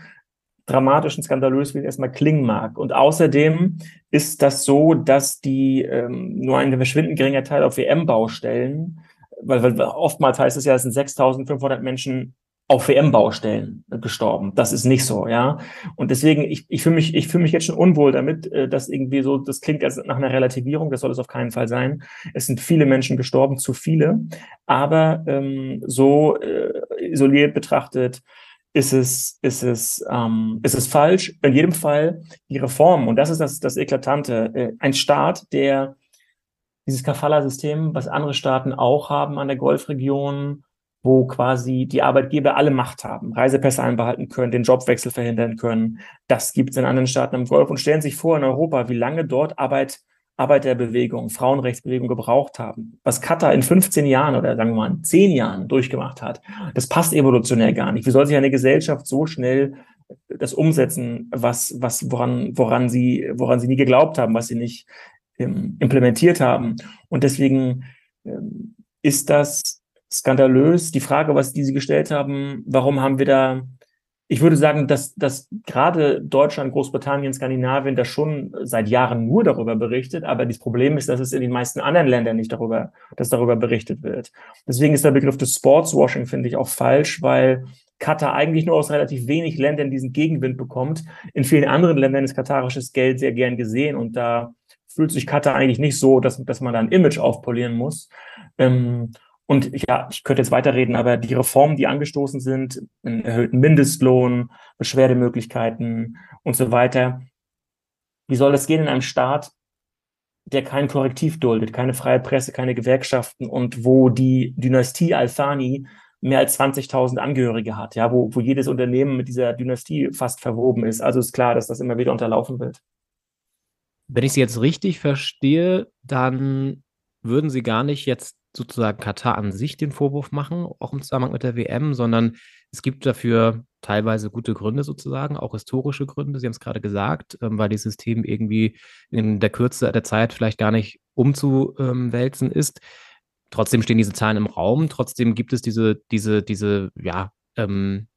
dramatisch und skandalös, wie es erstmal klingen mag. Und außerdem ist das so, dass die ähm, nur ein verschwindend geringer Teil auf WM-Baustellen weil, weil oftmals heißt es ja, es sind 6.500 Menschen auf WM-Baustellen gestorben. Das ist nicht so, ja. Und deswegen, ich, ich fühle mich, ich fühle mich jetzt schon unwohl damit, äh, dass irgendwie so, das klingt als nach einer Relativierung, das soll es auf keinen Fall sein. Es sind viele Menschen gestorben, zu viele. Aber ähm, so äh, isoliert betrachtet ist es, ist es, ähm, ist es falsch. In jedem Fall die Reform, und das ist das, das Eklatante, äh, ein Staat, der dieses Kafala-System, was andere Staaten auch haben an der Golfregion, wo quasi die Arbeitgeber alle Macht haben, Reisepässe einbehalten können, den Jobwechsel verhindern können. Das gibt es in anderen Staaten im Golf und stellen sich vor in Europa, wie lange dort Arbeit, Arbeiterbewegung, Frauenrechtsbewegung gebraucht haben. Was Katar in 15 Jahren oder sagen wir mal in 10 Jahren durchgemacht hat, das passt evolutionär gar nicht. Wie soll sich eine Gesellschaft so schnell das umsetzen, was, was, woran, woran sie, woran sie nie geglaubt haben, was sie nicht implementiert haben. Und deswegen ähm, ist das skandalös. Die Frage, was die Sie gestellt haben, warum haben wir da, ich würde sagen, dass, dass gerade Deutschland, Großbritannien, Skandinavien da schon seit Jahren nur darüber berichtet, aber das Problem ist, dass es in den meisten anderen Ländern nicht darüber, dass darüber berichtet wird. Deswegen ist der Begriff des Sportswashing, finde ich, auch falsch, weil Katar eigentlich nur aus relativ wenig Ländern diesen Gegenwind bekommt. In vielen anderen Ländern ist katarisches Geld sehr gern gesehen und da fühlt sich Katar eigentlich nicht so, dass, dass man da ein Image aufpolieren muss. Ähm, und ja, ich könnte jetzt weiterreden, aber die Reformen, die angestoßen sind, einen erhöhten Mindestlohn, Beschwerdemöglichkeiten und so weiter, wie soll das gehen in einem Staat, der kein Korrektiv duldet, keine freie Presse, keine Gewerkschaften und wo die Dynastie Al-Thani mehr als 20.000 Angehörige hat, ja, wo, wo jedes Unternehmen mit dieser Dynastie fast verwoben ist. Also ist klar, dass das immer wieder unterlaufen wird.
Wenn ich Sie jetzt richtig verstehe, dann würden Sie gar nicht jetzt sozusagen Katar an sich den Vorwurf machen, auch im Zusammenhang mit der WM, sondern es gibt dafür teilweise gute Gründe sozusagen, auch historische Gründe. Sie haben es gerade gesagt, ähm, weil dieses System irgendwie in der Kürze der Zeit vielleicht gar nicht umzuwälzen ist. Trotzdem stehen diese Zahlen im Raum. Trotzdem gibt es diese, diese, diese, ja, ähm,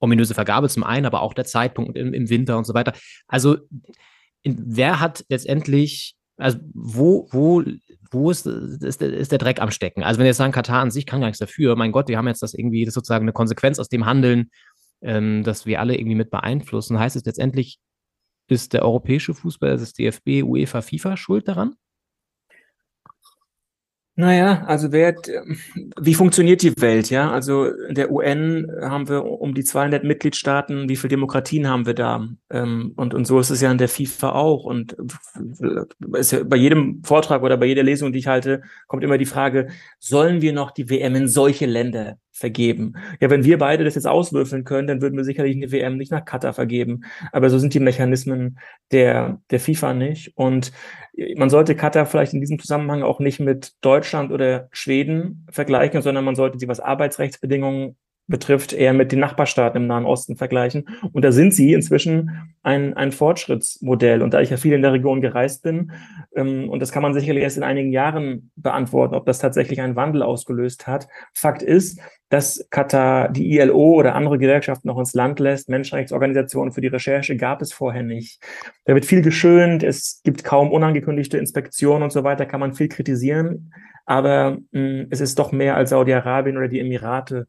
ominöse Vergabe zum einen, aber auch der Zeitpunkt im, im Winter und so weiter. Also, wer hat letztendlich, also wo, wo, wo ist, ist, ist, der Dreck am Stecken? Also, wenn jetzt sagen, Katar an sich kann gar nichts dafür, mein Gott, wir haben jetzt das irgendwie, das ist sozusagen eine Konsequenz aus dem Handeln, ähm, dass wir alle irgendwie mit beeinflussen. Heißt es letztendlich, ist der europäische Fußball, das DFB, UEFA, FIFA schuld daran?
Naja, also wer, wie funktioniert die Welt, ja? Also in der UN haben wir um die 200 Mitgliedstaaten, wie viele Demokratien haben wir da? Ähm, und, und so ist es ja in der FIFA auch. Und ja bei jedem Vortrag oder bei jeder Lesung, die ich halte, kommt immer die Frage, sollen wir noch die WM in solche Länder vergeben. Ja, wenn wir beide das jetzt auswürfeln können, dann würden wir sicherlich eine WM nicht nach Katar vergeben. Aber so sind die Mechanismen der, der FIFA nicht. Und man sollte Katar vielleicht in diesem Zusammenhang auch nicht mit Deutschland oder Schweden vergleichen, sondern man sollte sie, was Arbeitsrechtsbedingungen betrifft, eher mit den Nachbarstaaten im Nahen Osten vergleichen. Und da sind sie inzwischen ein, ein Fortschrittsmodell. Und da ich ja viel in der Region gereist bin, ähm, und das kann man sicherlich erst in einigen Jahren beantworten, ob das tatsächlich einen Wandel ausgelöst hat. Fakt ist, dass Katar die ILO oder andere Gewerkschaften noch ins Land lässt. Menschenrechtsorganisationen für die Recherche gab es vorher nicht. Da wird viel geschönt, es gibt kaum unangekündigte Inspektionen und so weiter, kann man viel kritisieren. Aber mh, es ist doch mehr als Saudi-Arabien oder die Emirate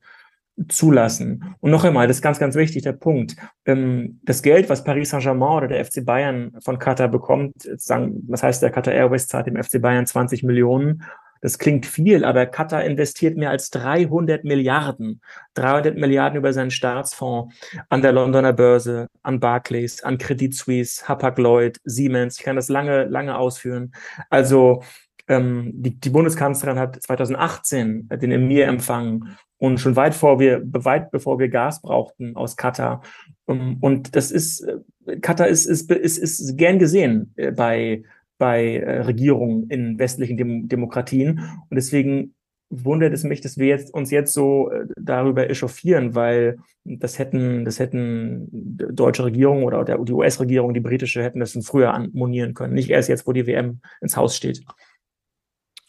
zulassen. Und noch einmal, das ist ganz, ganz wichtig, der Punkt. Ähm, das Geld, was Paris Saint-Germain oder der FC Bayern von Katar bekommt, sagen, was heißt der Katar Airways zahlt dem FC Bayern 20 Millionen. Das klingt viel, aber Katar investiert mehr als 300 Milliarden, 300 Milliarden über seinen Staatsfonds an der Londoner Börse, an Barclays, an Credit Suisse, Hapag-Lloyd, Siemens. Ich kann das lange, lange ausführen. Also ähm, die, die Bundeskanzlerin hat 2018 den Emir empfangen und schon weit vor wir, weit bevor wir Gas brauchten aus Katar. Ähm, und das ist, äh, Katar ist, ist, ist, ist gern gesehen äh, bei, bei äh, Regierungen in westlichen Dem Demokratien. Und deswegen wundert es mich, dass wir jetzt, uns jetzt so darüber echauffieren, weil das hätten, das hätten deutsche Regierungen oder die US-Regierung, die britische, hätten das schon früher anmonieren können. Nicht erst jetzt, wo die WM ins Haus steht.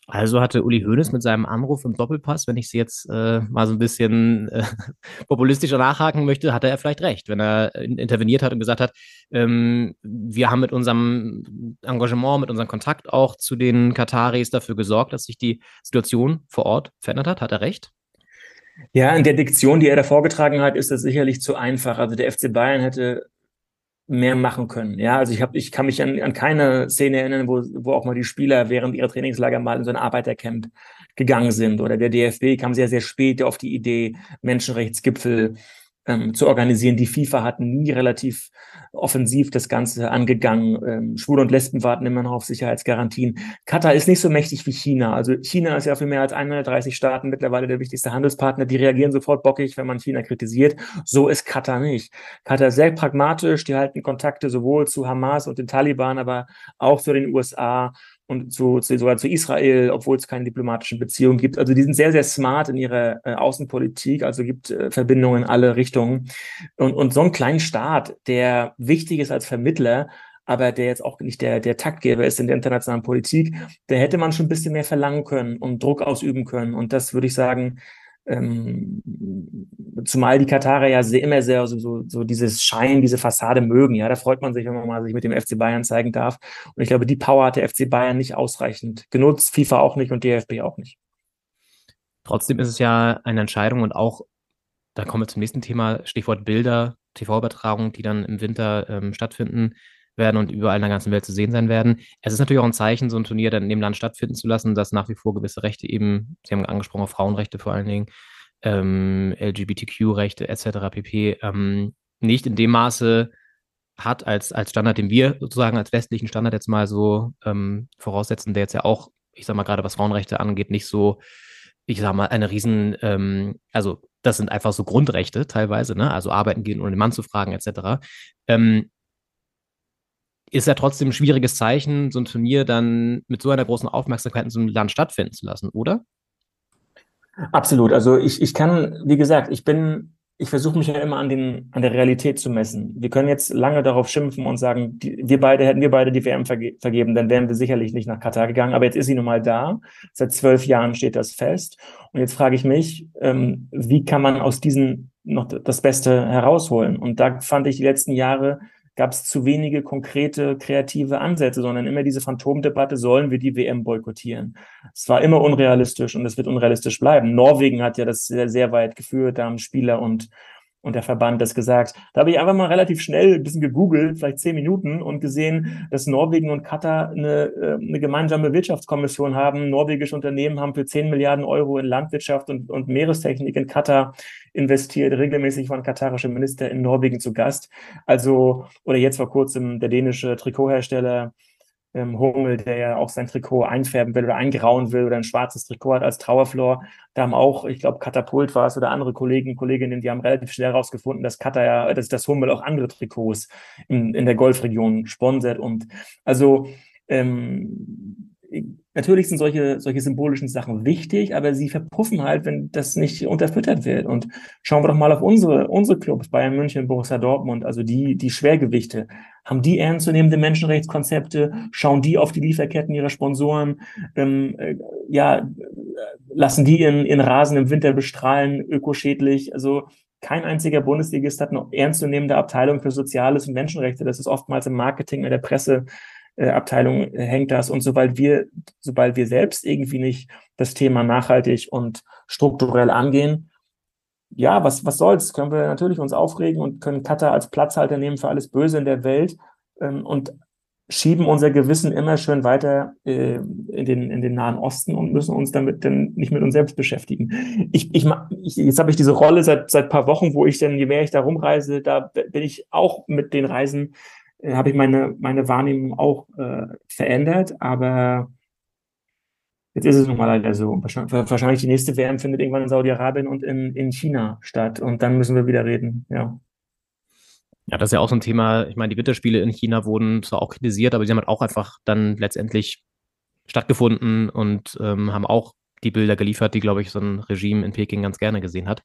Also hatte Uli Hoeneß mit seinem Anruf im Doppelpass, wenn ich sie jetzt äh, mal so ein bisschen äh, populistischer nachhaken möchte, hatte er vielleicht recht, wenn er interveniert hat und gesagt hat, ähm, wir haben mit unserem Engagement, mit unserem Kontakt auch zu den Kataris dafür gesorgt, dass sich die Situation vor Ort verändert hat. Hat er recht?
Ja, in der Diktion, die er da vorgetragen hat, ist das sicherlich zu einfach. Also der FC Bayern hätte mehr machen können. Ja, also ich habe, ich kann mich an, an keine Szene erinnern, wo, wo auch mal die Spieler während ihrer Trainingslager mal in so ein Arbeitercamp gegangen sind. Oder der DFB kam sehr, sehr spät auf die Idee, Menschenrechtsgipfel ähm, zu organisieren. Die FIFA hat nie relativ offensiv das Ganze angegangen. Ähm, Schwule und Lesben warten immer noch auf Sicherheitsgarantien. Katar ist nicht so mächtig wie China. Also China ist ja für mehr als 130 Staaten mittlerweile der wichtigste Handelspartner. Die reagieren sofort bockig, wenn man China kritisiert. So ist Katar nicht. Katar ist sehr pragmatisch. Die halten Kontakte sowohl zu Hamas und den Taliban, aber auch zu den USA und zu, zu, sogar zu Israel, obwohl es keine diplomatischen Beziehungen gibt. Also die sind sehr, sehr smart in ihrer äh, Außenpolitik, also gibt äh, Verbindungen in alle Richtungen. Und, und so ein kleinen Staat, der wichtig ist als Vermittler, aber der jetzt auch nicht der, der Taktgeber ist in der internationalen Politik, der hätte man schon ein bisschen mehr verlangen können und Druck ausüben können. Und das würde ich sagen, ähm, zumal die Katarer ja sehr, immer sehr so, so, so dieses Schein, diese Fassade mögen. Ja, da freut man sich, wenn man mal sich mit dem FC Bayern zeigen darf. Und ich glaube, die Power hat der FC Bayern nicht ausreichend genutzt, FIFA auch nicht und DFB auch nicht.
Trotzdem ist es ja eine Entscheidung und auch, da kommen wir zum nächsten Thema, Stichwort Bilder, TV-Übertragung, die dann im Winter ähm, stattfinden werden und überall in der ganzen Welt zu sehen sein werden. Es ist natürlich auch ein Zeichen, so ein Turnier dann in dem Land stattfinden zu lassen, dass nach wie vor gewisse Rechte eben, Sie haben angesprochen, Frauenrechte vor allen Dingen, ähm, LGBTQ-Rechte etc. pp. Ähm, nicht in dem Maße hat als, als Standard, den wir sozusagen als westlichen Standard jetzt mal so ähm, voraussetzen, der jetzt ja auch, ich sag mal, gerade was Frauenrechte angeht, nicht so, ich sag mal, eine riesen, ähm, also das sind einfach so Grundrechte teilweise, ne? Also arbeiten gehen, ohne den Mann zu fragen, etc. Ähm, ist ja trotzdem ein schwieriges Zeichen, so ein Turnier dann mit so einer großen Aufmerksamkeit in so einem Land stattfinden zu lassen, oder?
Absolut. Also ich, ich kann, wie gesagt, ich bin ich versuche mich ja immer an, den, an der Realität zu messen. Wir können jetzt lange darauf schimpfen und sagen, die, wir beide hätten wir beide die WM verge vergeben, dann wären wir sicherlich nicht nach Katar gegangen. Aber jetzt ist sie nun mal da. Seit zwölf Jahren steht das fest. Und jetzt frage ich mich, ähm, wie kann man aus diesen noch das Beste herausholen? Und da fand ich die letzten Jahre gab es zu wenige konkrete, kreative Ansätze, sondern immer diese Phantomdebatte, sollen wir die WM boykottieren? Es war immer unrealistisch und es wird unrealistisch bleiben. Norwegen hat ja das sehr, sehr weit geführt, da haben Spieler und und der Verband das gesagt. Da habe ich einfach mal relativ schnell ein bisschen gegoogelt, vielleicht zehn Minuten, und gesehen, dass Norwegen und Katar eine, äh, eine gemeinsame Wirtschaftskommission haben. Norwegische Unternehmen haben für 10 Milliarden Euro in Landwirtschaft und, und Meerestechnik in Katar investiert. Regelmäßig waren katarische Minister in Norwegen zu Gast. Also, oder jetzt vor kurzem der dänische Trikothersteller ähm, Hummel, der ja auch sein Trikot einfärben will oder eingrauen will oder ein schwarzes Trikot hat als Trauerflor. Da haben auch, ich glaube, Katapult war es oder andere Kollegen, Kolleginnen, die haben relativ schnell herausgefunden, dass Katar ja, dass das Hummel auch andere Trikots in, in der Golfregion sponsert. Und also ähm, natürlich sind solche, solche symbolischen Sachen wichtig, aber sie verpuffen halt, wenn das nicht unterfüttert wird. Und schauen wir doch mal auf unsere, unsere Clubs, Bayern München, Borussia Dortmund, also die, die Schwergewichte. Haben die ernstzunehmende Menschenrechtskonzepte? Schauen die auf die Lieferketten ihrer Sponsoren? Ähm, äh, ja, lassen die ihren, ihren Rasen im Winter bestrahlen, ökoschädlich? Also kein einziger Bundesligist hat eine ernstzunehmende Abteilung für Soziales und Menschenrechte. Das ist oftmals im Marketing, in der Presse äh, Abteilung äh, hängt das. Und sobald wir, sobald wir selbst irgendwie nicht das Thema nachhaltig und strukturell angehen, ja, was, was soll's? Können wir natürlich uns aufregen und können Katar als Platzhalter nehmen für alles Böse in der Welt ähm, und schieben unser Gewissen immer schön weiter äh, in, den, in den Nahen Osten und müssen uns damit dann nicht mit uns selbst beschäftigen. Ich, ich, ich, jetzt habe ich diese Rolle seit seit paar Wochen, wo ich dann, je mehr ich da rumreise, da bin ich auch mit den Reisen äh, habe ich meine, meine Wahrnehmung auch äh, verändert, aber jetzt ist es nun mal leider so. Wahrscheinlich, die nächste WM findet irgendwann in Saudi-Arabien und in, in China statt und dann müssen wir wieder reden, ja.
Ja, das ist ja auch so ein Thema. Ich meine, die Winterspiele in China wurden zwar auch kritisiert, aber sie haben halt auch einfach dann letztendlich stattgefunden und ähm, haben auch die Bilder geliefert, die, glaube ich, so ein Regime in Peking ganz gerne gesehen hat.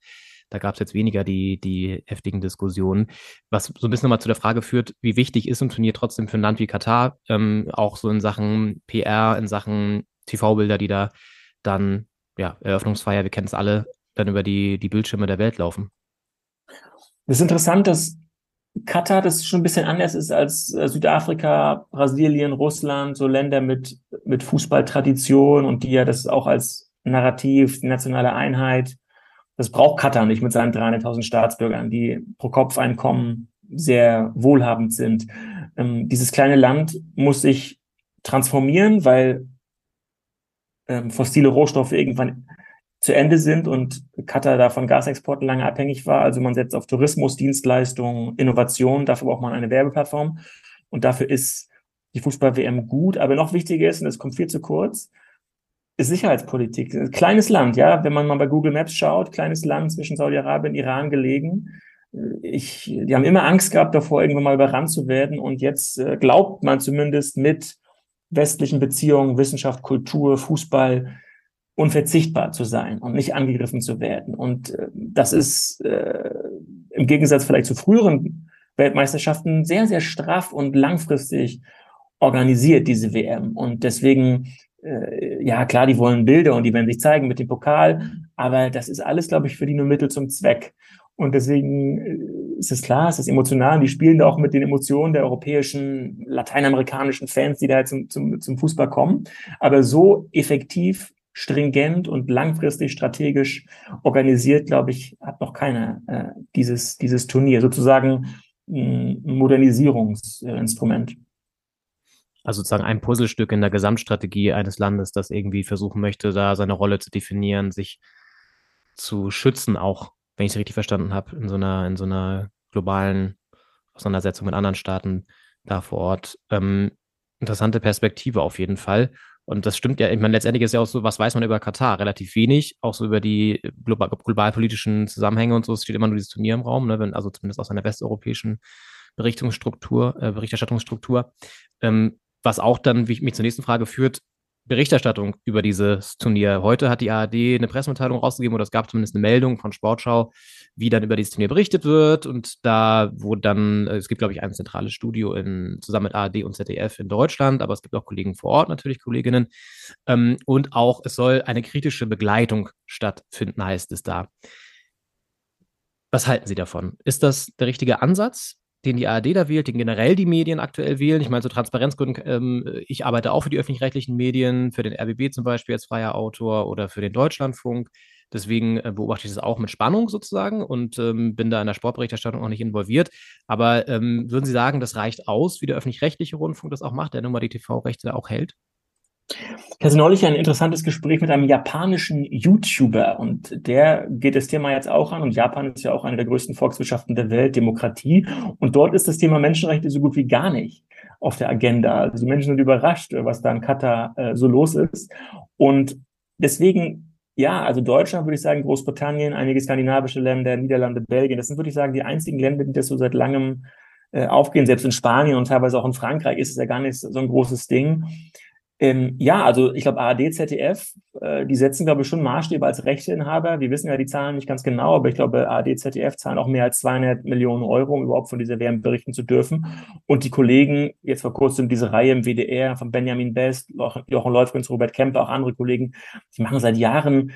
Da gab es jetzt weniger die, die heftigen Diskussionen. Was so ein bisschen nochmal zu der Frage führt, wie wichtig ist ein Turnier trotzdem für ein Land wie Katar, ähm, auch so in Sachen PR, in Sachen TV-Bilder, die da dann, ja, Eröffnungsfeier, wir kennen es alle, dann über die, die Bildschirme der Welt laufen.
Das ist interessant, dass Katar das schon ein bisschen anders ist als äh, Südafrika, Brasilien, Russland, so Länder mit, mit Fußballtradition und die ja das auch als Narrativ, nationale Einheit das braucht Katar nicht mit seinen 300.000 Staatsbürgern, die pro Kopf-Einkommen sehr wohlhabend sind. Ähm, dieses kleine Land muss sich transformieren, weil ähm, fossile Rohstoffe irgendwann zu Ende sind und Katar da von Gasexporten lange abhängig war. Also man setzt auf Tourismus, Dienstleistungen, Innovation. Dafür braucht man eine Werbeplattform. Und dafür ist die Fußball-WM gut. Aber noch wichtiger ist, und es kommt viel zu kurz, ist Sicherheitspolitik. Kleines Land, ja, wenn man mal bei Google Maps schaut, kleines Land zwischen Saudi-Arabien und Iran gelegen. Ich, die haben immer Angst gehabt davor, irgendwann mal überrannt zu werden. Und jetzt äh, glaubt man zumindest mit westlichen Beziehungen, Wissenschaft, Kultur, Fußball unverzichtbar zu sein und nicht angegriffen zu werden. Und äh, das ist äh, im Gegensatz vielleicht zu früheren Weltmeisterschaften sehr, sehr straff und langfristig organisiert, diese WM. Und deswegen äh, ja klar, die wollen Bilder und die werden sich zeigen mit dem Pokal, aber das ist alles, glaube ich, für die nur Mittel zum Zweck. Und deswegen äh, ist es klar, es ist emotional. Die spielen da auch mit den Emotionen der europäischen, lateinamerikanischen Fans, die da zum, zum, zum Fußball kommen. Aber so effektiv, stringent und langfristig strategisch organisiert, glaube ich, hat noch keiner äh, dieses, dieses Turnier. Sozusagen ein Modernisierungsinstrument
also sozusagen ein Puzzlestück in der Gesamtstrategie eines Landes, das irgendwie versuchen möchte, da seine Rolle zu definieren, sich zu schützen, auch, wenn ich es richtig verstanden habe, in so einer, in so einer globalen, Auseinandersetzung mit anderen Staaten da vor Ort. Ähm, interessante Perspektive auf jeden Fall. Und das stimmt ja, ich meine, letztendlich ist ja auch so, was weiß man über Katar? Relativ wenig, auch so über die global, globalpolitischen Zusammenhänge und so. Es steht immer nur dieses Turnier im Raum, ne, wenn, also zumindest aus einer westeuropäischen Berichtungsstruktur, äh, Berichterstattungsstruktur. Ähm, was auch dann wie, mich zur nächsten Frage führt, Berichterstattung über dieses Turnier. Heute hat die ARD eine Pressemitteilung rausgegeben oder es gab zumindest eine Meldung von Sportschau, wie dann über dieses Turnier berichtet wird. Und da wurde dann, äh, es gibt, glaube ich, ein zentrales Studio in, zusammen mit ARD und ZDF in Deutschland, aber es gibt auch Kollegen vor Ort, natürlich Kolleginnen. Ähm, und auch es soll eine kritische Begleitung stattfinden, heißt es da. Was halten Sie davon? Ist das der richtige Ansatz? Den die ARD da wählt, den generell die Medien aktuell wählen. Ich meine, so Transparenzgründen, ähm, ich arbeite auch für die öffentlich-rechtlichen Medien, für den RBB zum Beispiel als freier Autor oder für den Deutschlandfunk. Deswegen äh, beobachte ich das auch mit Spannung sozusagen und ähm, bin da in der Sportberichterstattung auch nicht involviert. Aber ähm, würden Sie sagen, das reicht aus, wie der öffentlich-rechtliche Rundfunk das auch macht, der nun mal die TV-Rechte auch hält?
Ich hatte neulich ein interessantes Gespräch mit einem japanischen YouTuber und der geht das Thema jetzt auch an und Japan ist ja auch eine der größten Volkswirtschaften der Welt, Demokratie und dort ist das Thema Menschenrechte so gut wie gar nicht auf der Agenda. Also die Menschen sind überrascht, was da in Katar äh, so los ist und deswegen ja, also Deutschland würde ich sagen, Großbritannien, einige skandinavische Länder, Niederlande, Belgien, das sind würde ich sagen die einzigen Länder, die das so seit langem äh, aufgehen. Selbst in Spanien und teilweise auch in Frankreich ist es ja gar nicht so ein großes Ding. Ähm, ja, also ich glaube, ARD, ZDF, äh, die setzen, glaube ich, schon Maßstäbe als Rechteinhaber. Wir wissen ja die Zahlen nicht ganz genau, aber ich glaube, ARD, ZDF zahlen auch mehr als 200 Millionen Euro, um überhaupt von dieser WM berichten zu dürfen. Und die Kollegen, jetzt vor kurzem diese Reihe im WDR von Benjamin Best, Jochen Leufgens, Robert Kemper, auch andere Kollegen, die machen seit Jahren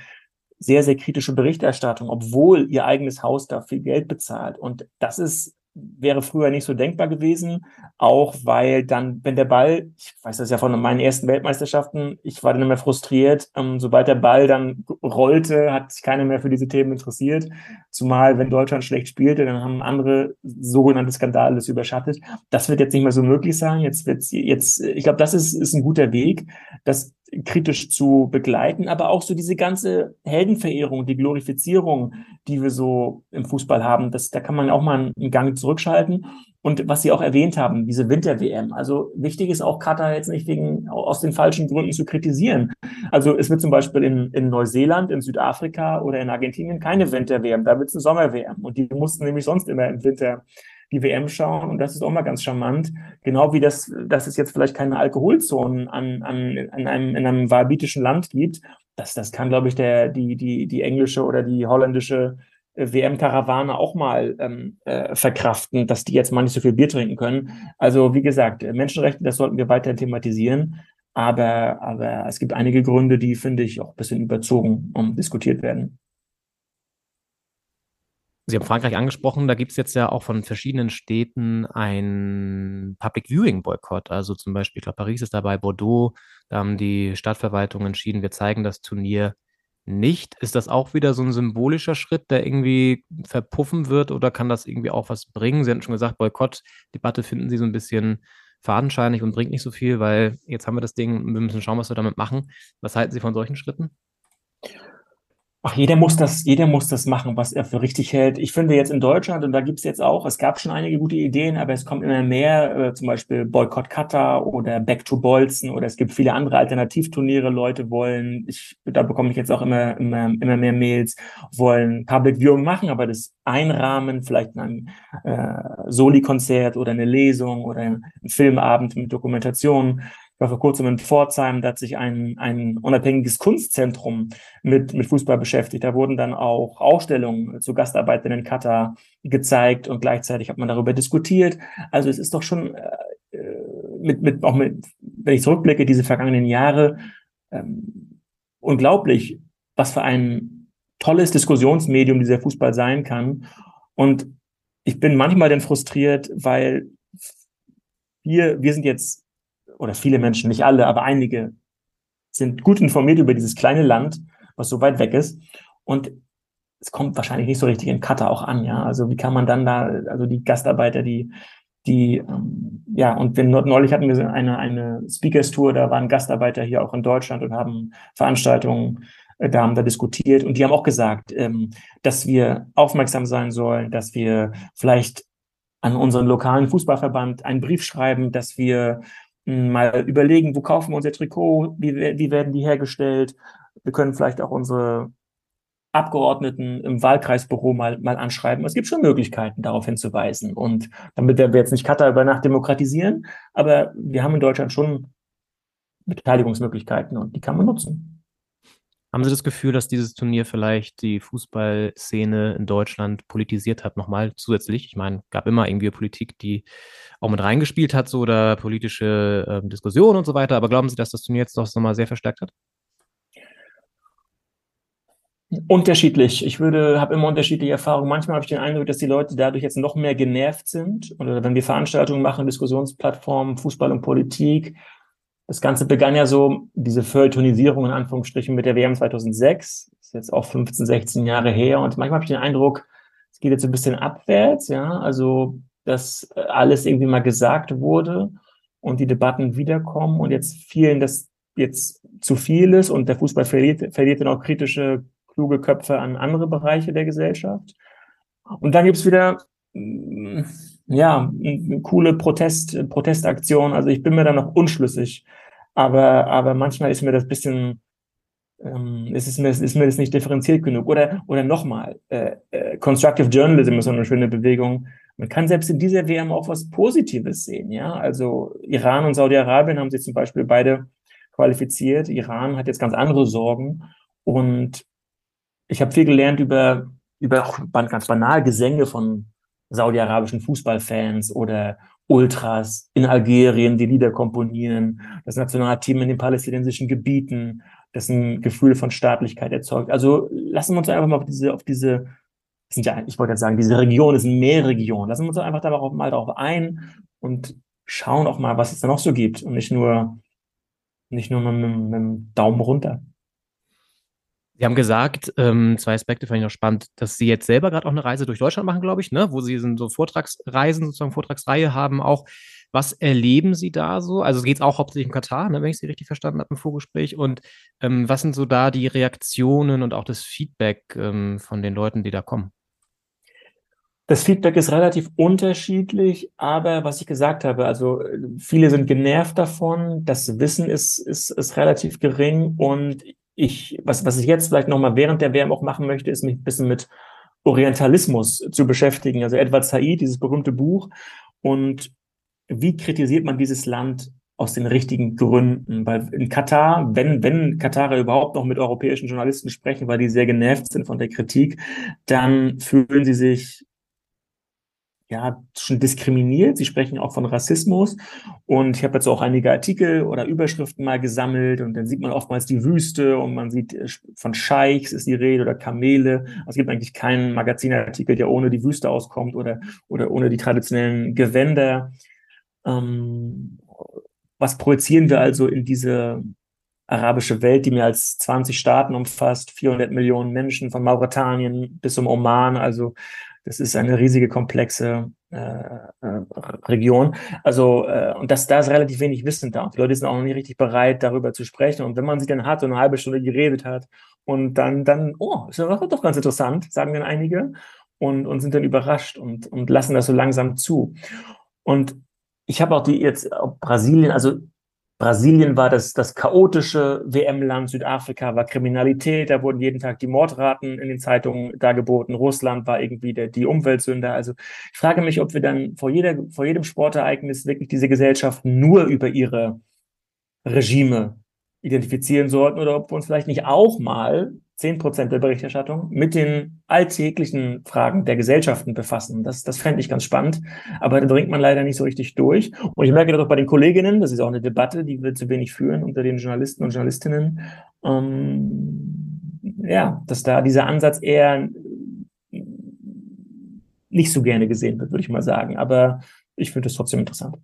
sehr, sehr kritische Berichterstattung, obwohl ihr eigenes Haus da viel Geld bezahlt. Und das ist wäre früher nicht so denkbar gewesen, auch weil dann, wenn der Ball, ich weiß das ja von meinen ersten Weltmeisterschaften, ich war dann immer frustriert, ähm, sobald der Ball dann rollte, hat sich keiner mehr für diese Themen interessiert, zumal wenn Deutschland schlecht spielte, dann haben andere sogenannte Skandale das überschattet. Das wird jetzt nicht mehr so möglich sein, jetzt wird's jetzt, ich glaube, das ist, ist ein guter Weg, das kritisch zu begleiten, aber auch so diese ganze Heldenverehrung, die Glorifizierung, die wir so im Fußball haben, das, da kann man auch mal einen Gang zurückschalten. Und was Sie auch erwähnt haben, diese Winter-WM. Also wichtig ist auch Katar jetzt nicht wegen, aus den falschen Gründen zu kritisieren. Also es wird zum Beispiel in, in Neuseeland, in Südafrika oder in Argentinien keine Winter-WM, da wird es eine Sommer-WM. Und die mussten nämlich sonst immer im Winter die WM schauen. Und das ist auch mal ganz charmant. Genau wie das, dass es jetzt vielleicht keine Alkoholzonen an, an, an einem, in einem wahhabitischen Land gibt. Das, das kann, glaube ich, der, die, die, die englische oder die holländische äh, WM-Karawane auch mal ähm, äh, verkraften, dass die jetzt mal nicht so viel Bier trinken können. Also wie gesagt, Menschenrechte, das sollten wir weiter thematisieren. Aber, aber es gibt einige Gründe, die, finde ich, auch ein bisschen überzogen um, diskutiert werden.
Sie haben Frankreich angesprochen, da gibt es jetzt ja auch von verschiedenen Städten ein Public Viewing Boykott. Also zum Beispiel, ich glaube, Paris ist dabei, Bordeaux, da haben die Stadtverwaltungen entschieden, wir zeigen das Turnier nicht. Ist das auch wieder so ein symbolischer Schritt, der irgendwie verpuffen wird oder kann das irgendwie auch was bringen? Sie hatten schon gesagt, Boykott-Debatte finden Sie so ein bisschen fadenscheinig und bringt nicht so viel, weil jetzt haben wir das Ding, wir müssen schauen, was wir damit machen. Was halten Sie von solchen Schritten?
Ach, jeder muss das, jeder muss das machen, was er für richtig hält. Ich finde jetzt in Deutschland, und da gibt's jetzt auch, es gab schon einige gute Ideen, aber es kommt immer mehr, äh, zum Beispiel Boycott Qatar oder Back to Bolzen oder es gibt viele andere Alternativturniere. Leute wollen, ich, da bekomme ich jetzt auch immer, immer, immer mehr Mails, wollen Public Viewing machen, aber das einrahmen, vielleicht ein äh, Soli-Konzert oder eine Lesung oder ein Filmabend mit Dokumentation war vor kurzem in Pforzheim, da hat sich ein, ein unabhängiges Kunstzentrum mit, mit Fußball beschäftigt. Da wurden dann auch Ausstellungen zu Gastarbeitern in Katar gezeigt und gleichzeitig hat man darüber diskutiert. Also es ist doch schon äh, mit, mit, auch mit, wenn ich zurückblicke, diese vergangenen Jahre, ähm, unglaublich, was für ein tolles Diskussionsmedium dieser Fußball sein kann. Und ich bin manchmal dann frustriert, weil wir, wir sind jetzt oder viele Menschen, nicht alle, aber einige sind gut informiert über dieses kleine Land, was so weit weg ist. Und es kommt wahrscheinlich nicht so richtig in Katar auch an, ja. Also wie kann man dann da, also die Gastarbeiter, die, die, ähm, ja, und wenn neulich hatten wir eine, eine Speakers-Tour, da waren Gastarbeiter hier auch in Deutschland und haben Veranstaltungen äh, da haben da diskutiert und die haben auch gesagt, ähm, dass wir aufmerksam sein sollen, dass wir vielleicht an unseren lokalen Fußballverband einen Brief schreiben, dass wir mal überlegen, wo kaufen wir unser Trikot, wie, wie werden die hergestellt. Wir können vielleicht auch unsere Abgeordneten im Wahlkreisbüro mal, mal anschreiben. Es gibt schon Möglichkeiten, darauf hinzuweisen. Und damit werden wir jetzt nicht Katar über Nacht demokratisieren, aber wir haben in Deutschland schon Beteiligungsmöglichkeiten und die kann man nutzen.
Haben Sie das Gefühl, dass dieses Turnier vielleicht die Fußballszene in Deutschland politisiert hat, nochmal zusätzlich? Ich meine, gab immer irgendwie Politik, die auch mit reingespielt hat, so oder politische äh, Diskussionen und so weiter. Aber glauben Sie, dass das Turnier jetzt doch nochmal sehr verstärkt hat?
Unterschiedlich. Ich würde, habe immer unterschiedliche Erfahrungen. Manchmal habe ich den Eindruck, dass die Leute dadurch jetzt noch mehr genervt sind. Oder wenn wir Veranstaltungen machen, Diskussionsplattformen, Fußball und Politik. Das Ganze begann ja so, diese Feuilletonisierung in Anführungsstrichen mit der WM 2006. Das ist jetzt auch 15, 16 Jahre her. Und manchmal habe ich den Eindruck, es geht jetzt ein bisschen abwärts, ja. Also, dass alles irgendwie mal gesagt wurde und die Debatten wiederkommen und jetzt vielen das jetzt zu viel ist und der Fußball verliert, verliert dann auch kritische kluge Köpfe an andere Bereiche der Gesellschaft. Und dann gibt's wieder mm, ja, coole Protest, Protestaktion. Also ich bin mir da noch unschlüssig. Aber, aber manchmal ist mir das bisschen, ähm, ist, es mir, ist mir das nicht differenziert genug. Oder, oder nochmal, äh, äh, Constructive Journalism ist so eine schöne Bewegung. Man kann selbst in dieser WM auch was Positives sehen. Ja, also Iran und Saudi-Arabien haben sich zum Beispiel beide qualifiziert. Iran hat jetzt ganz andere Sorgen. Und ich habe viel gelernt über, über auch ganz banal Gesänge von saudi-arabischen Fußballfans oder Ultras in Algerien, die Lieder komponieren, das Nationalteam in den palästinensischen Gebieten, das ein Gefühl von Staatlichkeit erzeugt. Also lassen wir uns einfach mal auf diese, auf diese, sind ja, ich wollte jetzt sagen, diese Region ist ein Meerregion. Lassen wir uns einfach darauf mal darauf ein und schauen auch mal, was es da noch so gibt und nicht nur, nicht nur mit, mit, mit Daumen runter.
Sie haben gesagt, ähm, zwei Aspekte fand ich noch spannend, dass Sie jetzt selber gerade auch eine Reise durch Deutschland machen, glaube ich, ne? wo Sie so Vortragsreisen, sozusagen Vortragsreihe haben auch. Was erleben Sie da so? Also geht es auch hauptsächlich im Katar, ne, wenn ich Sie richtig verstanden habe im Vorgespräch. Und ähm, was sind so da die Reaktionen und auch das Feedback ähm, von den Leuten, die da kommen?
Das Feedback ist relativ unterschiedlich, aber was ich gesagt habe, also viele sind genervt davon, das Wissen ist, ist, ist relativ gering und ich, was, was ich jetzt vielleicht nochmal während der WM auch machen möchte, ist mich ein bisschen mit Orientalismus zu beschäftigen. Also Edward Said, dieses berühmte Buch. Und wie kritisiert man dieses Land aus den richtigen Gründen? Weil in Katar, wenn, wenn Katarer überhaupt noch mit europäischen Journalisten sprechen, weil die sehr genervt sind von der Kritik, dann fühlen sie sich ja, schon diskriminiert. Sie sprechen auch von Rassismus. Und ich habe jetzt auch einige Artikel oder Überschriften mal gesammelt und dann sieht man oftmals die Wüste und man sieht äh, von Scheichs ist die Rede oder Kamele. Also es gibt eigentlich keinen Magazinartikel, der ohne die Wüste auskommt oder, oder ohne die traditionellen Gewänder. Ähm, was projizieren wir also in diese arabische Welt, die mehr als 20 Staaten umfasst, 400 Millionen Menschen von Mauretanien bis zum Oman, also das ist eine riesige, komplexe äh, äh, Region. Also, äh, und das, da ist relativ wenig Wissen da. Die Leute sind auch noch nicht richtig bereit, darüber zu sprechen. Und wenn man sie dann hat und eine halbe Stunde geredet hat und dann, dann, oh, ist ja doch ganz interessant, sagen dann einige und, und sind dann überrascht und, und lassen das so langsam zu. Und ich habe auch die jetzt auch Brasilien, also Brasilien war das, das chaotische WM-Land, Südafrika war Kriminalität, da wurden jeden Tag die Mordraten in den Zeitungen dargeboten, Russland war irgendwie der, die Umweltsünder. Also ich frage mich, ob wir dann vor, jeder, vor jedem Sportereignis wirklich diese Gesellschaft nur über ihre Regime identifizieren sollten oder ob wir uns vielleicht nicht auch mal zehn Prozent der Berichterstattung mit den alltäglichen Fragen der Gesellschaften befassen. Das, das fände ich ganz spannend. Aber da dringt man leider nicht so richtig durch. Und ich merke das auch bei den Kolleginnen, das ist auch eine Debatte, die wir zu wenig führen unter den Journalisten und Journalistinnen. Ähm, ja, dass da dieser Ansatz eher nicht so gerne gesehen wird, würde ich mal sagen. Aber ich finde es trotzdem interessant.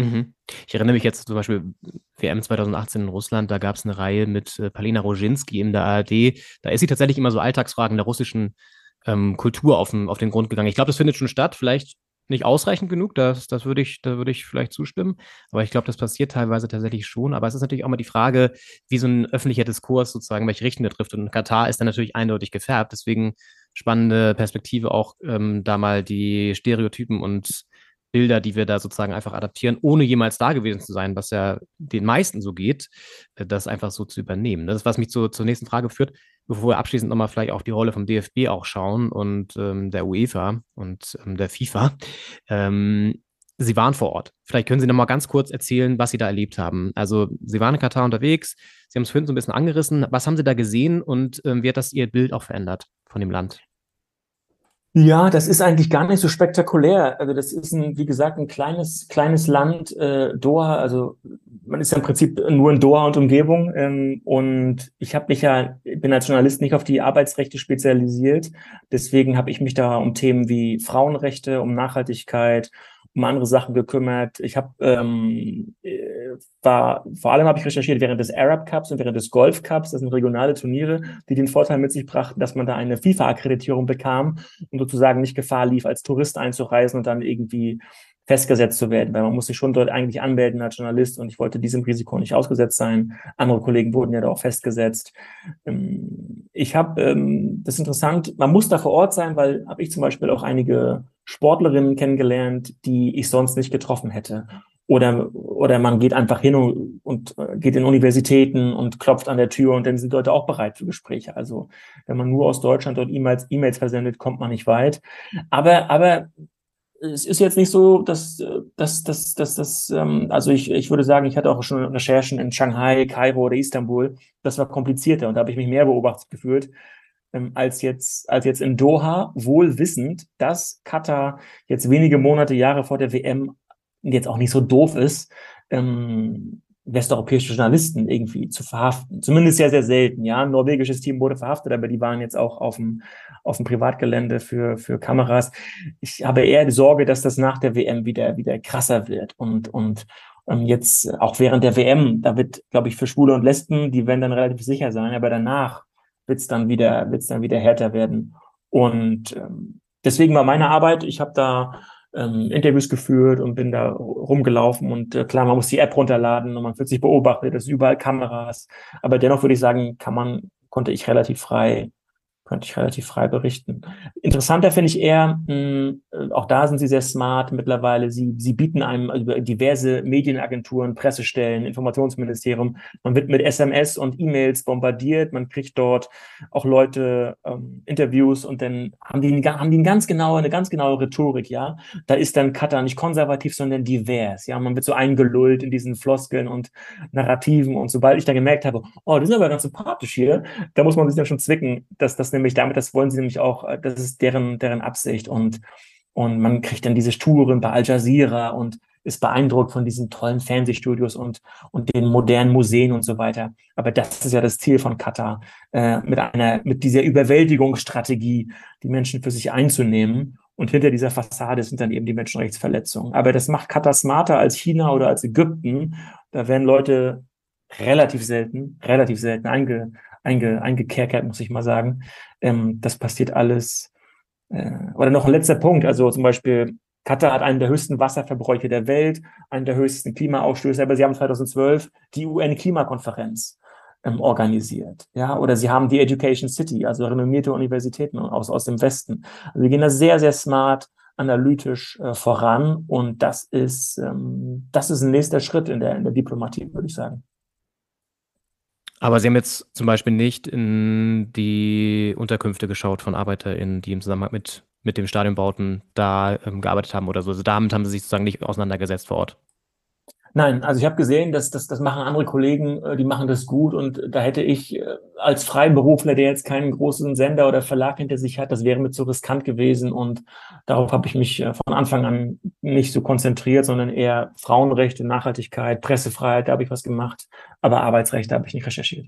Mhm. Ich erinnere mich jetzt zum Beispiel WM 2018 in Russland, da gab es eine Reihe mit äh, Palina Roginski in der ARD. Da ist sie tatsächlich immer so Alltagsfragen der russischen ähm, Kultur auf den, auf den Grund gegangen. Ich glaube, das findet schon statt, vielleicht nicht ausreichend genug, das, das würde ich, da würde ich vielleicht zustimmen. Aber ich glaube, das passiert teilweise tatsächlich schon. Aber es ist natürlich auch mal die Frage, wie so ein öffentlicher Diskurs sozusagen, welche Richtung der trifft. Und Katar ist dann natürlich eindeutig gefärbt. Deswegen spannende Perspektive, auch ähm, da mal die Stereotypen und Bilder, die wir da sozusagen einfach adaptieren, ohne jemals da gewesen zu sein, was ja den meisten so geht, äh, das einfach so zu übernehmen. Das ist, was mich zu, zur nächsten Frage führt, bevor wir abschließend nochmal vielleicht auf die Rolle vom DFB auch schauen und ähm, der UEFA und ähm, der FIFA. Ähm, Sie waren vor Ort. Vielleicht können Sie noch mal ganz kurz erzählen, was Sie da erlebt haben. Also Sie waren in Katar unterwegs. Sie haben es vorhin so ein bisschen angerissen. Was haben Sie da gesehen und ähm, wie hat das Ihr Bild auch verändert von dem Land?
Ja, das ist eigentlich gar nicht so spektakulär. Also das ist ein, wie gesagt, ein kleines, kleines Land, äh, Doha. Also man ist ja im Prinzip nur in Doha und Umgebung. Ähm, und ich habe mich ja, bin als Journalist nicht auf die Arbeitsrechte spezialisiert. Deswegen habe ich mich da um Themen wie Frauenrechte, um Nachhaltigkeit, um andere Sachen gekümmert. Ich habe ähm, äh, war vor allem habe ich recherchiert während des Arab Cups und während des Golf Cups. Das sind regionale Turniere, die den Vorteil mit sich brachten, dass man da eine FIFA-Akkreditierung bekam und sozusagen nicht Gefahr lief, als Tourist einzureisen und dann irgendwie festgesetzt zu werden, weil man muss sich schon dort eigentlich anmelden als Journalist und ich wollte diesem Risiko nicht ausgesetzt sein. Andere Kollegen wurden ja da auch festgesetzt. Ähm, ich habe, ähm, das ist interessant, man muss da vor Ort sein, weil habe ich zum Beispiel auch einige Sportlerinnen kennengelernt, die ich sonst nicht getroffen hätte. Oder, oder man geht einfach hin und, und äh, geht in Universitäten und klopft an der Tür und dann sind Leute auch bereit für Gespräche. Also wenn man nur aus Deutschland dort E-Mails E-Mails versendet, kommt man nicht weit. Aber, aber es ist jetzt nicht so, dass, dass, dass, dass, dass ähm, also ich, ich würde sagen, ich hatte auch schon Recherchen in Shanghai, Kairo oder Istanbul. Das war komplizierter und da habe ich mich mehr beobachtet gefühlt ähm, als jetzt, als jetzt in Doha, wohl wissend, dass Katar jetzt wenige Monate, Jahre vor der WM jetzt auch nicht so doof ist, ähm, westeuropäische Journalisten irgendwie zu verhaften. Zumindest sehr, sehr selten. Ja, ein norwegisches Team wurde verhaftet, aber die waren jetzt auch auf dem, auf dem Privatgelände für, für Kameras. Ich habe eher die Sorge, dass das nach der WM wieder, wieder krasser wird und, und, ähm, jetzt auch während der WM, da wird, glaube ich, für Schwule und Lesben, die werden dann relativ sicher sein, aber danach wird's dann wieder, wird's dann wieder härter werden. Und ähm, deswegen war meine Arbeit, ich habe da ähm, Interviews geführt und bin da rumgelaufen und äh, klar, man muss die App runterladen und man fühlt sich beobachtet, es sind überall Kameras. Aber dennoch würde ich sagen, kann man, konnte ich relativ frei könnte ich relativ frei berichten. Interessanter finde ich eher, mh, auch da sind sie sehr smart mittlerweile. Sie, sie bieten einem über diverse Medienagenturen, Pressestellen, Informationsministerium. Man wird mit SMS und E-Mails bombardiert. Man kriegt dort auch Leute ähm, Interviews und dann haben die, haben die eine ganz genaue, eine ganz genaue Rhetorik, ja. Da ist dann Katar nicht konservativ, sondern divers. Ja, man wird so eingelullt in diesen Floskeln und Narrativen. Und sobald ich dann gemerkt habe, oh, die sind aber ganz sympathisch hier, da muss man sich dann schon zwicken, dass das nämlich damit, das wollen sie nämlich auch, äh, das ist deren, deren Absicht und, und man kriegt dann diese Touren bei Al Jazeera und ist beeindruckt von diesen tollen Fernsehstudios und, und den modernen Museen und so weiter. Aber das ist ja das Ziel von Katar, äh, mit einer, mit dieser Überwältigungsstrategie, die Menschen für sich einzunehmen. Und hinter dieser Fassade sind dann eben die Menschenrechtsverletzungen. Aber das macht Katar smarter als China oder als Ägypten. Da werden Leute relativ selten, relativ selten einge, einge, eingekerkert, muss ich mal sagen. Ähm, das passiert alles. Äh, oder noch ein letzter Punkt, also zum Beispiel Katar hat einen der höchsten Wasserverbräuche der Welt, einen der höchsten Klimaausstöße, aber sie haben 2012 die UN-Klimakonferenz ähm, organisiert. Ja, oder sie haben die Education City, also renommierte Universitäten aus, aus dem Westen. Also wir gehen da sehr, sehr smart, analytisch äh, voran und das ist, ähm, das ist ein nächster Schritt in der, in der Diplomatie, würde ich sagen.
Aber Sie haben jetzt zum Beispiel nicht in die Unterkünfte geschaut von ArbeiterInnen, die im Zusammenhang mit, mit dem Stadionbauten da ähm, gearbeitet haben oder so. Also damit haben Sie sich sozusagen nicht auseinandergesetzt vor Ort.
Nein, also ich habe gesehen, dass das, das machen andere Kollegen, äh, die machen das gut und da hätte ich äh, als Freiberufler, der jetzt keinen großen Sender oder Verlag hinter sich hat, das wäre mir zu riskant gewesen und darauf habe ich mich äh, von Anfang an nicht so konzentriert, sondern eher Frauenrechte, Nachhaltigkeit, Pressefreiheit, da habe ich was gemacht, aber Arbeitsrechte habe ich nicht recherchiert.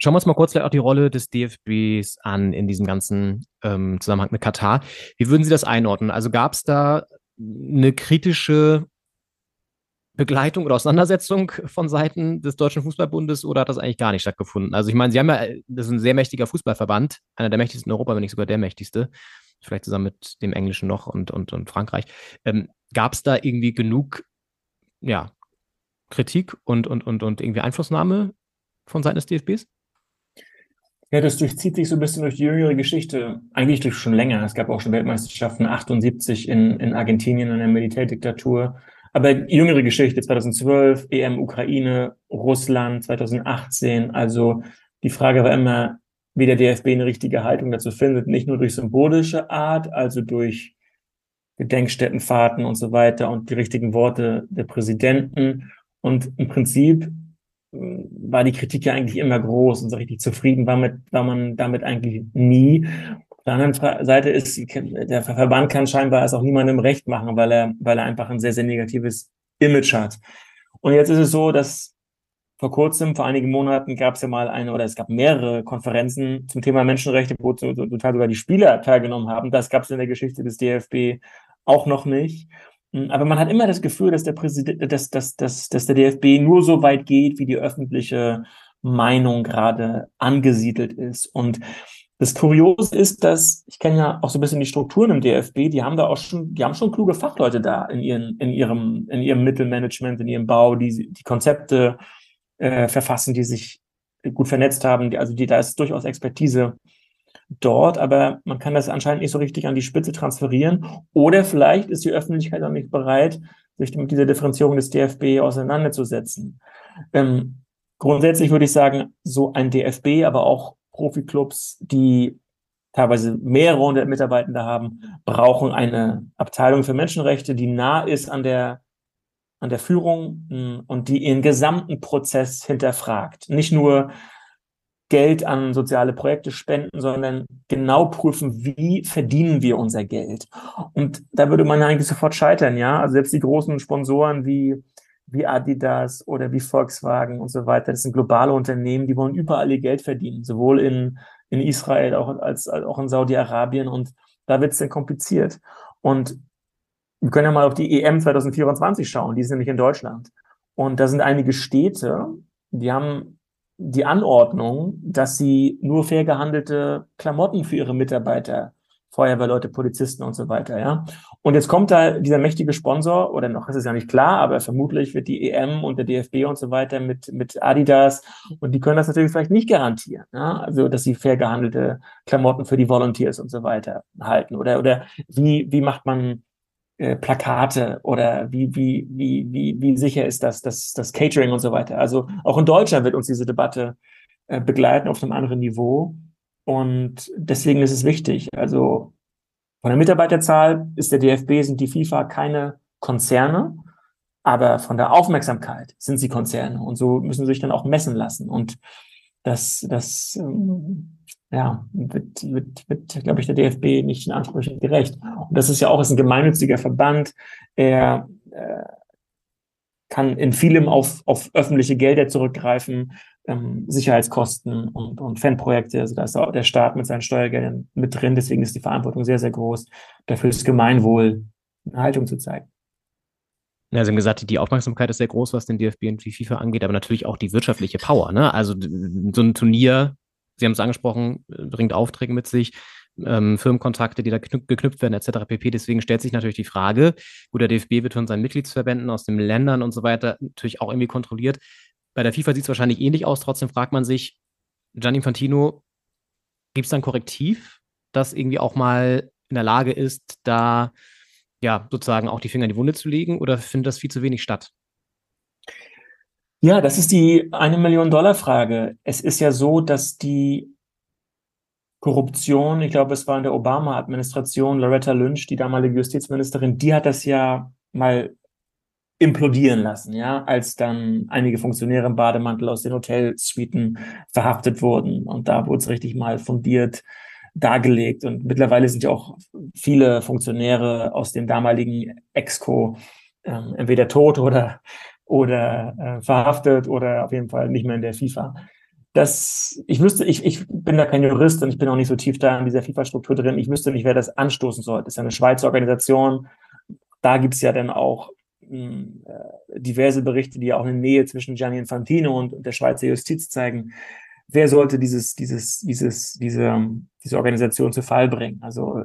Schauen wir uns mal kurz auch die Rolle des DFBs an in diesem ganzen ähm, Zusammenhang mit Katar. Wie würden Sie das einordnen? Also gab es da eine kritische Begleitung oder Auseinandersetzung von Seiten des Deutschen Fußballbundes oder hat das eigentlich gar nicht stattgefunden? Also ich meine, Sie haben ja, das ist ein sehr mächtiger Fußballverband, einer der mächtigsten in Europa, wenn nicht sogar der mächtigste, vielleicht zusammen mit dem Englischen noch und, und, und Frankreich. Ähm, Gab es da irgendwie genug, ja, Kritik und, und, und, und irgendwie Einflussnahme von Seiten des DFBs?
Ja, das durchzieht sich so ein bisschen durch die jüngere Geschichte, eigentlich durch schon länger. Es gab auch schon Weltmeisterschaften 78 in, in Argentinien in der Militärdiktatur. Aber jüngere Geschichte 2012, EM Ukraine, Russland 2018. Also die Frage war immer, wie der DFB eine richtige Haltung dazu findet, nicht nur durch symbolische Art, also durch Gedenkstättenfahrten und so weiter und die richtigen Worte der Präsidenten. Und im Prinzip war die Kritik ja eigentlich immer groß und so richtig zufrieden war, mit, war man damit eigentlich nie. Der anderen Seite ist, der Verband kann scheinbar es auch niemandem recht machen, weil er, weil er einfach ein sehr, sehr negatives Image hat. Und jetzt ist es so, dass vor kurzem, vor einigen Monaten gab es ja mal eine, oder es gab mehrere Konferenzen zum Thema Menschenrechte, wo total sogar die Spieler teilgenommen haben. Das gab es in der Geschichte des DFB auch noch nicht. Aber man hat immer das Gefühl, dass der Präsident, dass, dass, dass, dass der DFB nur so weit geht, wie die öffentliche Meinung gerade angesiedelt ist. Und das Kuriose ist, dass ich kenne ja auch so ein bisschen die Strukturen im DFB, die haben da auch schon, die haben schon kluge Fachleute da in ihren, in ihrem, in ihrem Mittelmanagement, in ihrem Bau, die die Konzepte äh, verfassen, die sich gut vernetzt haben. Die, also die, da ist durchaus Expertise dort, aber man kann das anscheinend nicht so richtig an die Spitze transferieren. Oder vielleicht ist die Öffentlichkeit auch nicht bereit, sich mit dieser Differenzierung des DFB auseinanderzusetzen. Ähm, grundsätzlich würde ich sagen, so ein DFB, aber auch Profiklubs, die teilweise mehrere hundert Mitarbeitende haben, brauchen eine Abteilung für Menschenrechte, die nah ist an der an der Führung hm, und die ihren gesamten Prozess hinterfragt. Nicht nur Geld an soziale Projekte spenden, sondern genau prüfen, wie verdienen wir unser Geld. Und da würde man eigentlich sofort scheitern, ja. Also selbst die großen Sponsoren wie, wie Adidas oder wie Volkswagen und so weiter, das sind globale Unternehmen, die wollen überall ihr Geld verdienen, sowohl in, in Israel auch als, als auch in Saudi-Arabien und da wird es dann kompliziert. Und wir können ja mal auf die EM 2024 schauen, die ist nämlich in Deutschland. Und da sind einige Städte, die haben die Anordnung, dass sie nur fair gehandelte Klamotten für ihre Mitarbeiter, Feuerwehrleute, Polizisten und so weiter, ja. Und jetzt kommt da dieser mächtige Sponsor, oder noch ist es ja nicht klar, aber vermutlich wird die EM und der DFB und so weiter mit, mit Adidas und die können das natürlich vielleicht nicht garantieren, ja. Also, dass sie fair gehandelte Klamotten für die Volunteers und so weiter halten. Oder, oder wie, wie macht man äh, Plakate oder wie, wie, wie, wie, wie sicher ist das, das, das Catering und so weiter. Also auch in Deutschland wird uns diese Debatte äh, begleiten auf einem anderen Niveau. Und deswegen ist es wichtig. Also von der Mitarbeiterzahl ist der DFB, sind die FIFA keine Konzerne, aber von der Aufmerksamkeit sind sie Konzerne. Und so müssen sie sich dann auch messen lassen. Und das, das ähm, ja, wird, wird, wird glaube ich, der DFB nicht in Ansprüchen gerecht. Und das ist ja auch ist ein gemeinnütziger Verband. Er äh, kann in vielem auf, auf öffentliche Gelder zurückgreifen, ähm, Sicherheitskosten und, und Fanprojekte. Also da ist auch der Staat mit seinen Steuergeldern mit drin. Deswegen ist die Verantwortung sehr, sehr groß, dafür das Gemeinwohl eine Haltung zu zeigen.
Ja, Sie haben gesagt, die Aufmerksamkeit ist sehr groß, was den DFB und die FIFA angeht, aber natürlich auch die wirtschaftliche Power. Ne? Also so ein Turnier Sie haben es angesprochen, bringt Aufträge mit sich, ähm, Firmenkontakte, die da geknüpft werden, etc. pp. Deswegen stellt sich natürlich die Frage, gut, der DFB wird von seinen Mitgliedsverbänden aus den Ländern und so weiter natürlich auch irgendwie kontrolliert. Bei der FIFA sieht es wahrscheinlich ähnlich aus. Trotzdem fragt man sich, Gianni Infantino, gibt es da ein Korrektiv, das irgendwie auch mal in der Lage ist, da ja sozusagen auch die Finger in die Wunde zu legen oder findet das viel zu wenig statt?
Ja, das ist die eine Million Dollar Frage. Es ist ja so, dass die Korruption, ich glaube, es war in der Obama-Administration, Loretta Lynch, die damalige Justizministerin, die hat das ja mal implodieren lassen, ja, als dann einige Funktionäre im Bademantel aus den Hotelsuiten verhaftet wurden. Und da wurde es richtig mal fundiert dargelegt. Und mittlerweile sind ja auch viele Funktionäre aus dem damaligen Exco ähm, entweder tot oder oder äh, verhaftet oder auf jeden Fall nicht mehr in der FIFA. Das, ich wüsste, ich, ich bin da kein Jurist und ich bin auch nicht so tief da in dieser FIFA-Struktur drin. Ich wüsste nicht, wer das anstoßen soll. Das ist ja eine Schweizer Organisation. Da gibt's ja dann auch diverse Berichte, die auch eine Nähe zwischen Gianni Infantino und, der Schweizer Justiz zeigen. Wer sollte dieses, dieses, dieses, diese, diese Organisation zu Fall bringen? Also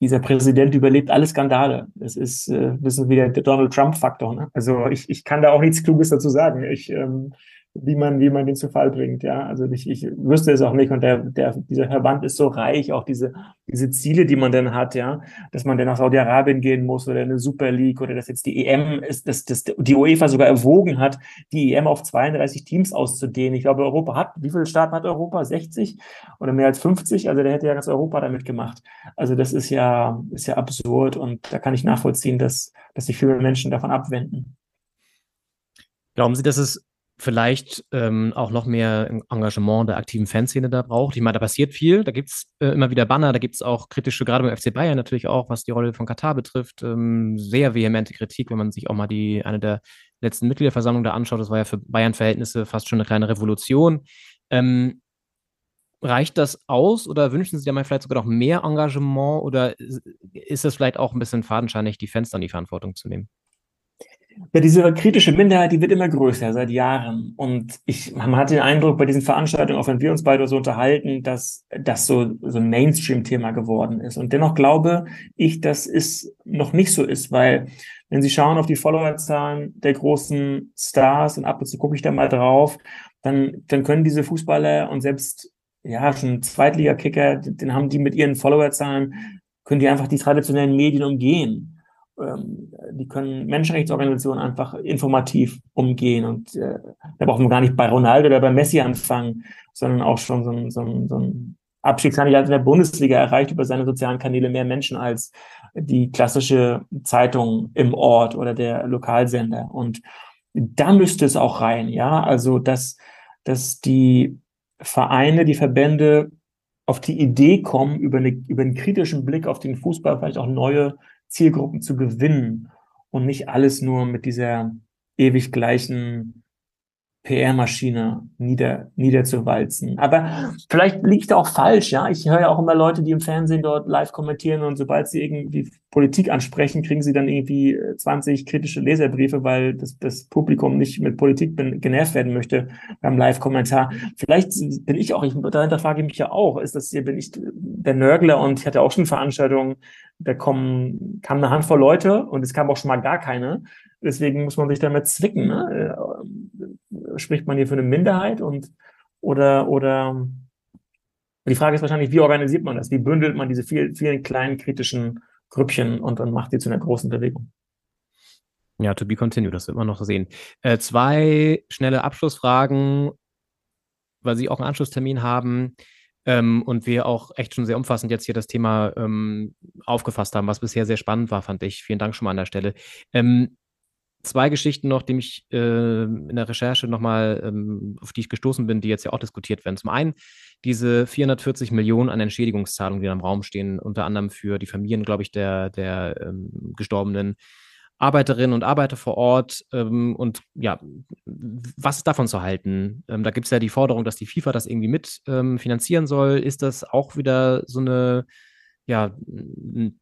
dieser Präsident überlebt alle Skandale. Das ist, äh, das ist wieder der Donald Trump-Faktor. Ne? Also ich, ich kann da auch nichts Kluges dazu sagen. Ich, ähm, wie man, wie man den zu Fall bringt, ja. Also ich, ich wüsste es auch nicht. Und der, der, dieser Verband ist so reich, auch diese, diese Ziele, die man dann hat, ja, dass man dann nach Saudi-Arabien gehen muss oder eine Super League oder dass jetzt die EM ist, dass, dass die UEFA sogar erwogen hat, die EM auf 32 Teams auszudehnen. Ich glaube, Europa hat, wie viele Staaten hat Europa? 60 oder mehr als 50? Also der hätte ja ganz Europa damit gemacht. Also das ist ja, ist ja absurd und da kann ich nachvollziehen, dass, dass sich viele Menschen davon abwenden.
Glauben Sie, dass es vielleicht ähm, auch noch mehr Engagement der aktiven Fanszene da braucht. Ich meine, da passiert viel, da gibt es äh, immer wieder Banner, da gibt es auch kritische, gerade beim FC Bayern natürlich auch, was die Rolle von Katar betrifft, ähm, sehr vehemente Kritik, wenn man sich auch mal die eine der letzten Mitgliederversammlungen da anschaut. Das war ja für Bayern-Verhältnisse fast schon eine kleine Revolution. Ähm, reicht das aus oder wünschen Sie da mal vielleicht sogar noch mehr Engagement oder ist es vielleicht auch ein bisschen fadenscheinig, die Fans dann die Verantwortung zu nehmen?
Ja, diese kritische Minderheit, die wird immer größer seit Jahren. Und ich, man hat den Eindruck bei diesen Veranstaltungen, auch wenn wir uns beide so unterhalten, dass das so, so ein Mainstream-Thema geworden ist. Und dennoch glaube ich, dass es noch nicht so ist, weil wenn Sie schauen auf die Followerzahlen der großen Stars und ab und zu gucke ich da mal drauf, dann, dann können diese Fußballer und selbst ja schon Zweitliga-Kicker, den haben die mit ihren Followerzahlen, können die einfach die traditionellen Medien umgehen die können Menschenrechtsorganisationen einfach informativ umgehen. Und äh, da brauchen wir gar nicht bei Ronaldo oder bei Messi anfangen, sondern auch schon so ein, so ein, so ein Abstiegskandidat in der Bundesliga erreicht über seine sozialen Kanäle mehr Menschen als die klassische Zeitung im Ort oder der Lokalsender. Und da müsste es auch rein, ja. Also, dass, dass die Vereine, die Verbände auf die Idee kommen, über, eine, über einen kritischen Blick auf den Fußball vielleicht auch neue Zielgruppen zu gewinnen und nicht alles nur mit dieser ewig gleichen PR-Maschine nieder, niederzuwalzen. Aber vielleicht liegt auch falsch, ja. Ich höre ja auch immer Leute, die im Fernsehen dort live kommentieren und sobald sie irgendwie Politik ansprechen, kriegen sie dann irgendwie 20 kritische Leserbriefe, weil das, das Publikum nicht mit Politik genervt werden möchte beim Live-Kommentar. Vielleicht bin ich auch, ich, dahinter frage ich mich ja auch, ist das hier, bin ich der Nörgler und ich hatte auch schon Veranstaltungen, da kommen, kam eine Handvoll Leute und es kam auch schon mal gar keine. Deswegen muss man sich damit zwicken. Ne? Äh, spricht man hier für eine Minderheit und oder oder die Frage ist wahrscheinlich, wie organisiert man das? Wie bündelt man diese vielen, vielen kleinen kritischen Grüppchen und dann macht die zu einer großen Bewegung?
Ja, to be continued, das wird man noch sehen. Äh, zwei schnelle Abschlussfragen, weil Sie auch einen Anschlusstermin haben. Ähm, und wir auch echt schon sehr umfassend jetzt hier das Thema ähm, aufgefasst haben, was bisher sehr spannend war, fand ich. Vielen Dank schon mal an der Stelle. Ähm, zwei Geschichten noch, die mich äh, in der Recherche nochmal, ähm, auf die ich gestoßen bin, die jetzt ja auch diskutiert werden. Zum einen diese 440 Millionen an Entschädigungszahlungen, die da im Raum stehen, unter anderem für die Familien, glaube ich, der, der ähm, Gestorbenen. Arbeiterinnen und Arbeiter vor Ort ähm, und ja, was ist davon zu halten? Ähm, da gibt es ja die Forderung, dass die FIFA das irgendwie mit ähm, finanzieren soll. Ist das auch wieder so eine ja,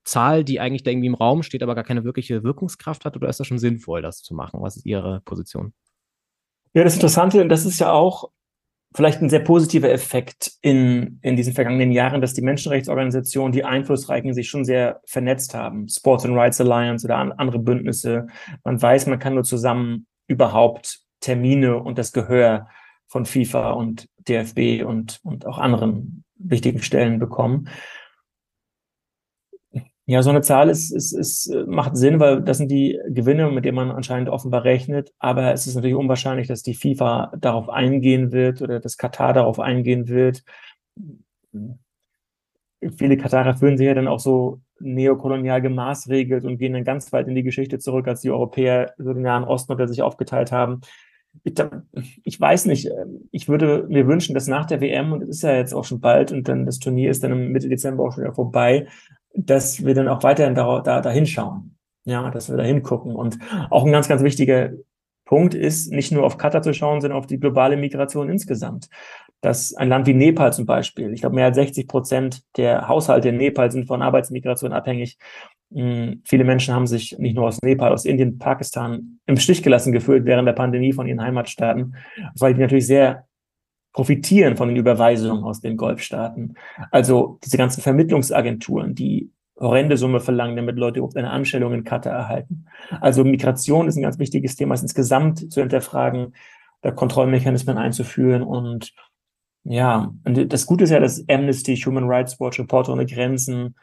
Zahl, die eigentlich da irgendwie im Raum steht, aber gar keine wirkliche Wirkungskraft hat? Oder ist das schon sinnvoll, das zu machen? Was ist Ihre Position?
Ja, das Interessante, und das ist ja auch vielleicht ein sehr positiver Effekt in, in diesen vergangenen Jahren, dass die Menschenrechtsorganisationen, die Einflussreichen, sich schon sehr vernetzt haben. Sports and Rights Alliance oder an, andere Bündnisse. Man weiß, man kann nur zusammen überhaupt Termine und das Gehör von FIFA und DFB und, und auch anderen wichtigen Stellen bekommen. Ja, so eine Zahl ist, ist, ist, macht Sinn, weil das sind die Gewinne, mit denen man anscheinend offenbar rechnet. Aber es ist natürlich unwahrscheinlich, dass die FIFA darauf eingehen wird oder dass Katar darauf eingehen wird. Viele Katarer fühlen sich ja dann auch so neokolonial gemaßregelt und gehen dann ganz weit in die Geschichte zurück, als die Europäer so den Nahen Osten unter sich aufgeteilt haben. Ich, ich, weiß nicht, ähm, ich würde mir wünschen, dass nach der WM, und es ist ja jetzt auch schon bald, und dann das Turnier ist dann Mitte Dezember auch schon wieder vorbei, dass wir dann auch weiterhin da, da, da hinschauen. Ja, dass wir da hingucken. Und auch ein ganz, ganz wichtiger Punkt ist, nicht nur auf Katar zu schauen, sondern auf die globale Migration insgesamt. Dass ein Land wie Nepal zum Beispiel, ich glaube, mehr als 60 Prozent der Haushalte in Nepal sind von Arbeitsmigration abhängig. Hm, viele Menschen haben sich nicht nur aus Nepal, aus Indien, Pakistan im Stich gelassen gefühlt während der Pandemie von ihren Heimatstaaten, weil die natürlich sehr profitieren von den Überweisungen aus den Golfstaaten. Also diese ganzen Vermittlungsagenturen, die horrende Summe verlangen, damit Leute überhaupt eine Anstellung in Katar erhalten. Also Migration ist ein ganz wichtiges Thema, es insgesamt zu hinterfragen. da Kontrollmechanismen einzuführen und ja, und das Gute ist ja, dass Amnesty, Human Rights Watch, Reporter ohne Grenzen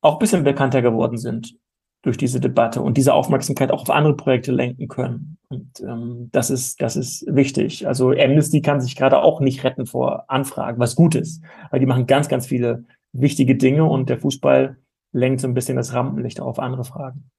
auch bisschen bekannter geworden sind durch diese Debatte und diese Aufmerksamkeit auch auf andere Projekte lenken können. Und ähm, das ist, das ist wichtig. Also Amnesty kann sich gerade auch nicht retten vor Anfragen, was gut ist, weil die machen ganz, ganz viele wichtige Dinge und der Fußball lenkt so ein bisschen das Rampenlicht auf andere Fragen.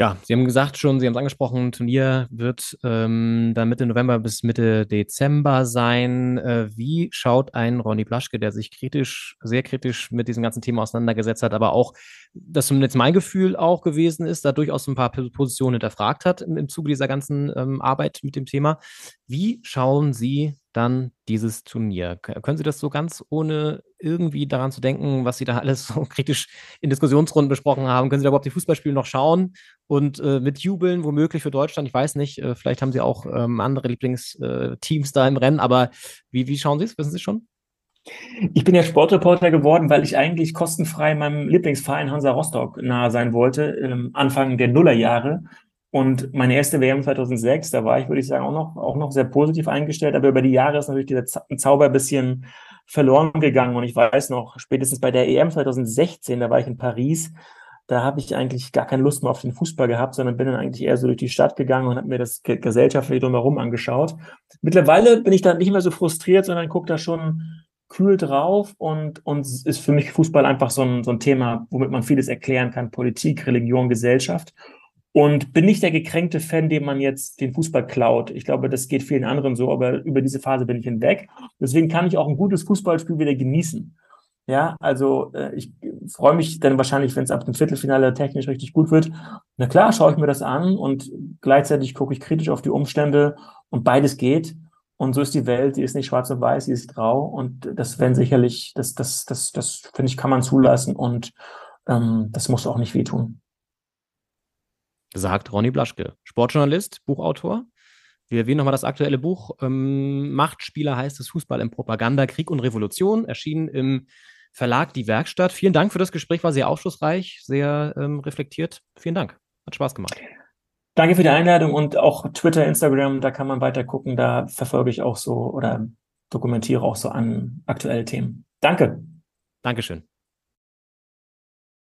Ja, Sie haben gesagt schon, Sie haben es angesprochen, Turnier wird ähm, dann Mitte November bis Mitte Dezember sein. Äh, wie schaut ein Ronny Blaschke, der sich kritisch, sehr kritisch mit diesem ganzen Thema auseinandergesetzt hat, aber auch, das zumindest mein Gefühl auch gewesen ist, da durchaus ein paar Positionen hinterfragt hat im, im Zuge dieser ganzen ähm, Arbeit mit dem Thema. Wie schauen Sie dann dieses Turnier. Können Sie das so ganz ohne irgendwie daran zu denken, was Sie da alles so kritisch in Diskussionsrunden besprochen haben? Können Sie da überhaupt die Fußballspiele noch schauen und äh, mit jubeln, womöglich für Deutschland? Ich weiß nicht, äh, vielleicht haben Sie auch ähm, andere Lieblingsteams äh, da im Rennen, aber wie, wie schauen Sie es? Wissen Sie schon?
Ich bin ja Sportreporter geworden, weil ich eigentlich kostenfrei meinem Lieblingsverein Hansa Rostock nahe sein wollte, ähm, Anfang der Nullerjahre. Und meine erste WM 2006, da war ich, würde ich sagen, auch noch, auch noch sehr positiv eingestellt. Aber über die Jahre ist natürlich dieser Zauber ein bisschen verloren gegangen. Und ich weiß noch, spätestens bei der EM 2016, da war ich in Paris, da habe ich eigentlich gar keine Lust mehr auf den Fußball gehabt, sondern bin dann eigentlich eher so durch die Stadt gegangen und habe mir das gesellschaftliche drumherum angeschaut. Mittlerweile bin ich da nicht mehr so frustriert, sondern gucke da schon kühl drauf und, und ist für mich Fußball einfach so ein, so ein Thema, womit man vieles erklären kann. Politik, Religion, Gesellschaft. Und bin nicht der gekränkte Fan, dem man jetzt den Fußball klaut. Ich glaube, das geht vielen anderen so, aber über diese Phase bin ich hinweg. Deswegen kann ich auch ein gutes Fußballspiel wieder genießen. Ja, also äh, ich freue mich dann wahrscheinlich, wenn es ab dem Viertelfinale technisch richtig gut wird. Na klar, schaue ich mir das an und gleichzeitig gucke ich kritisch auf die Umstände und beides geht. Und so ist die Welt, die ist nicht schwarz und weiß, die ist grau. Und das werden sicherlich, das, das, das, das finde ich, kann man zulassen und ähm, das muss auch nicht wehtun
sagt Ronny Blaschke, Sportjournalist, Buchautor. Wir erwähnen nochmal das aktuelle Buch. Ähm, Machtspieler heißt es Fußball im Propaganda, Krieg und Revolution, erschienen im Verlag Die Werkstatt. Vielen Dank für das Gespräch, war sehr aufschlussreich, sehr ähm, reflektiert. Vielen Dank. Hat Spaß gemacht.
Danke für die Einladung und auch Twitter, Instagram, da kann man weiter gucken. Da verfolge ich auch so oder dokumentiere auch so an aktuelle Themen. Danke.
Dankeschön.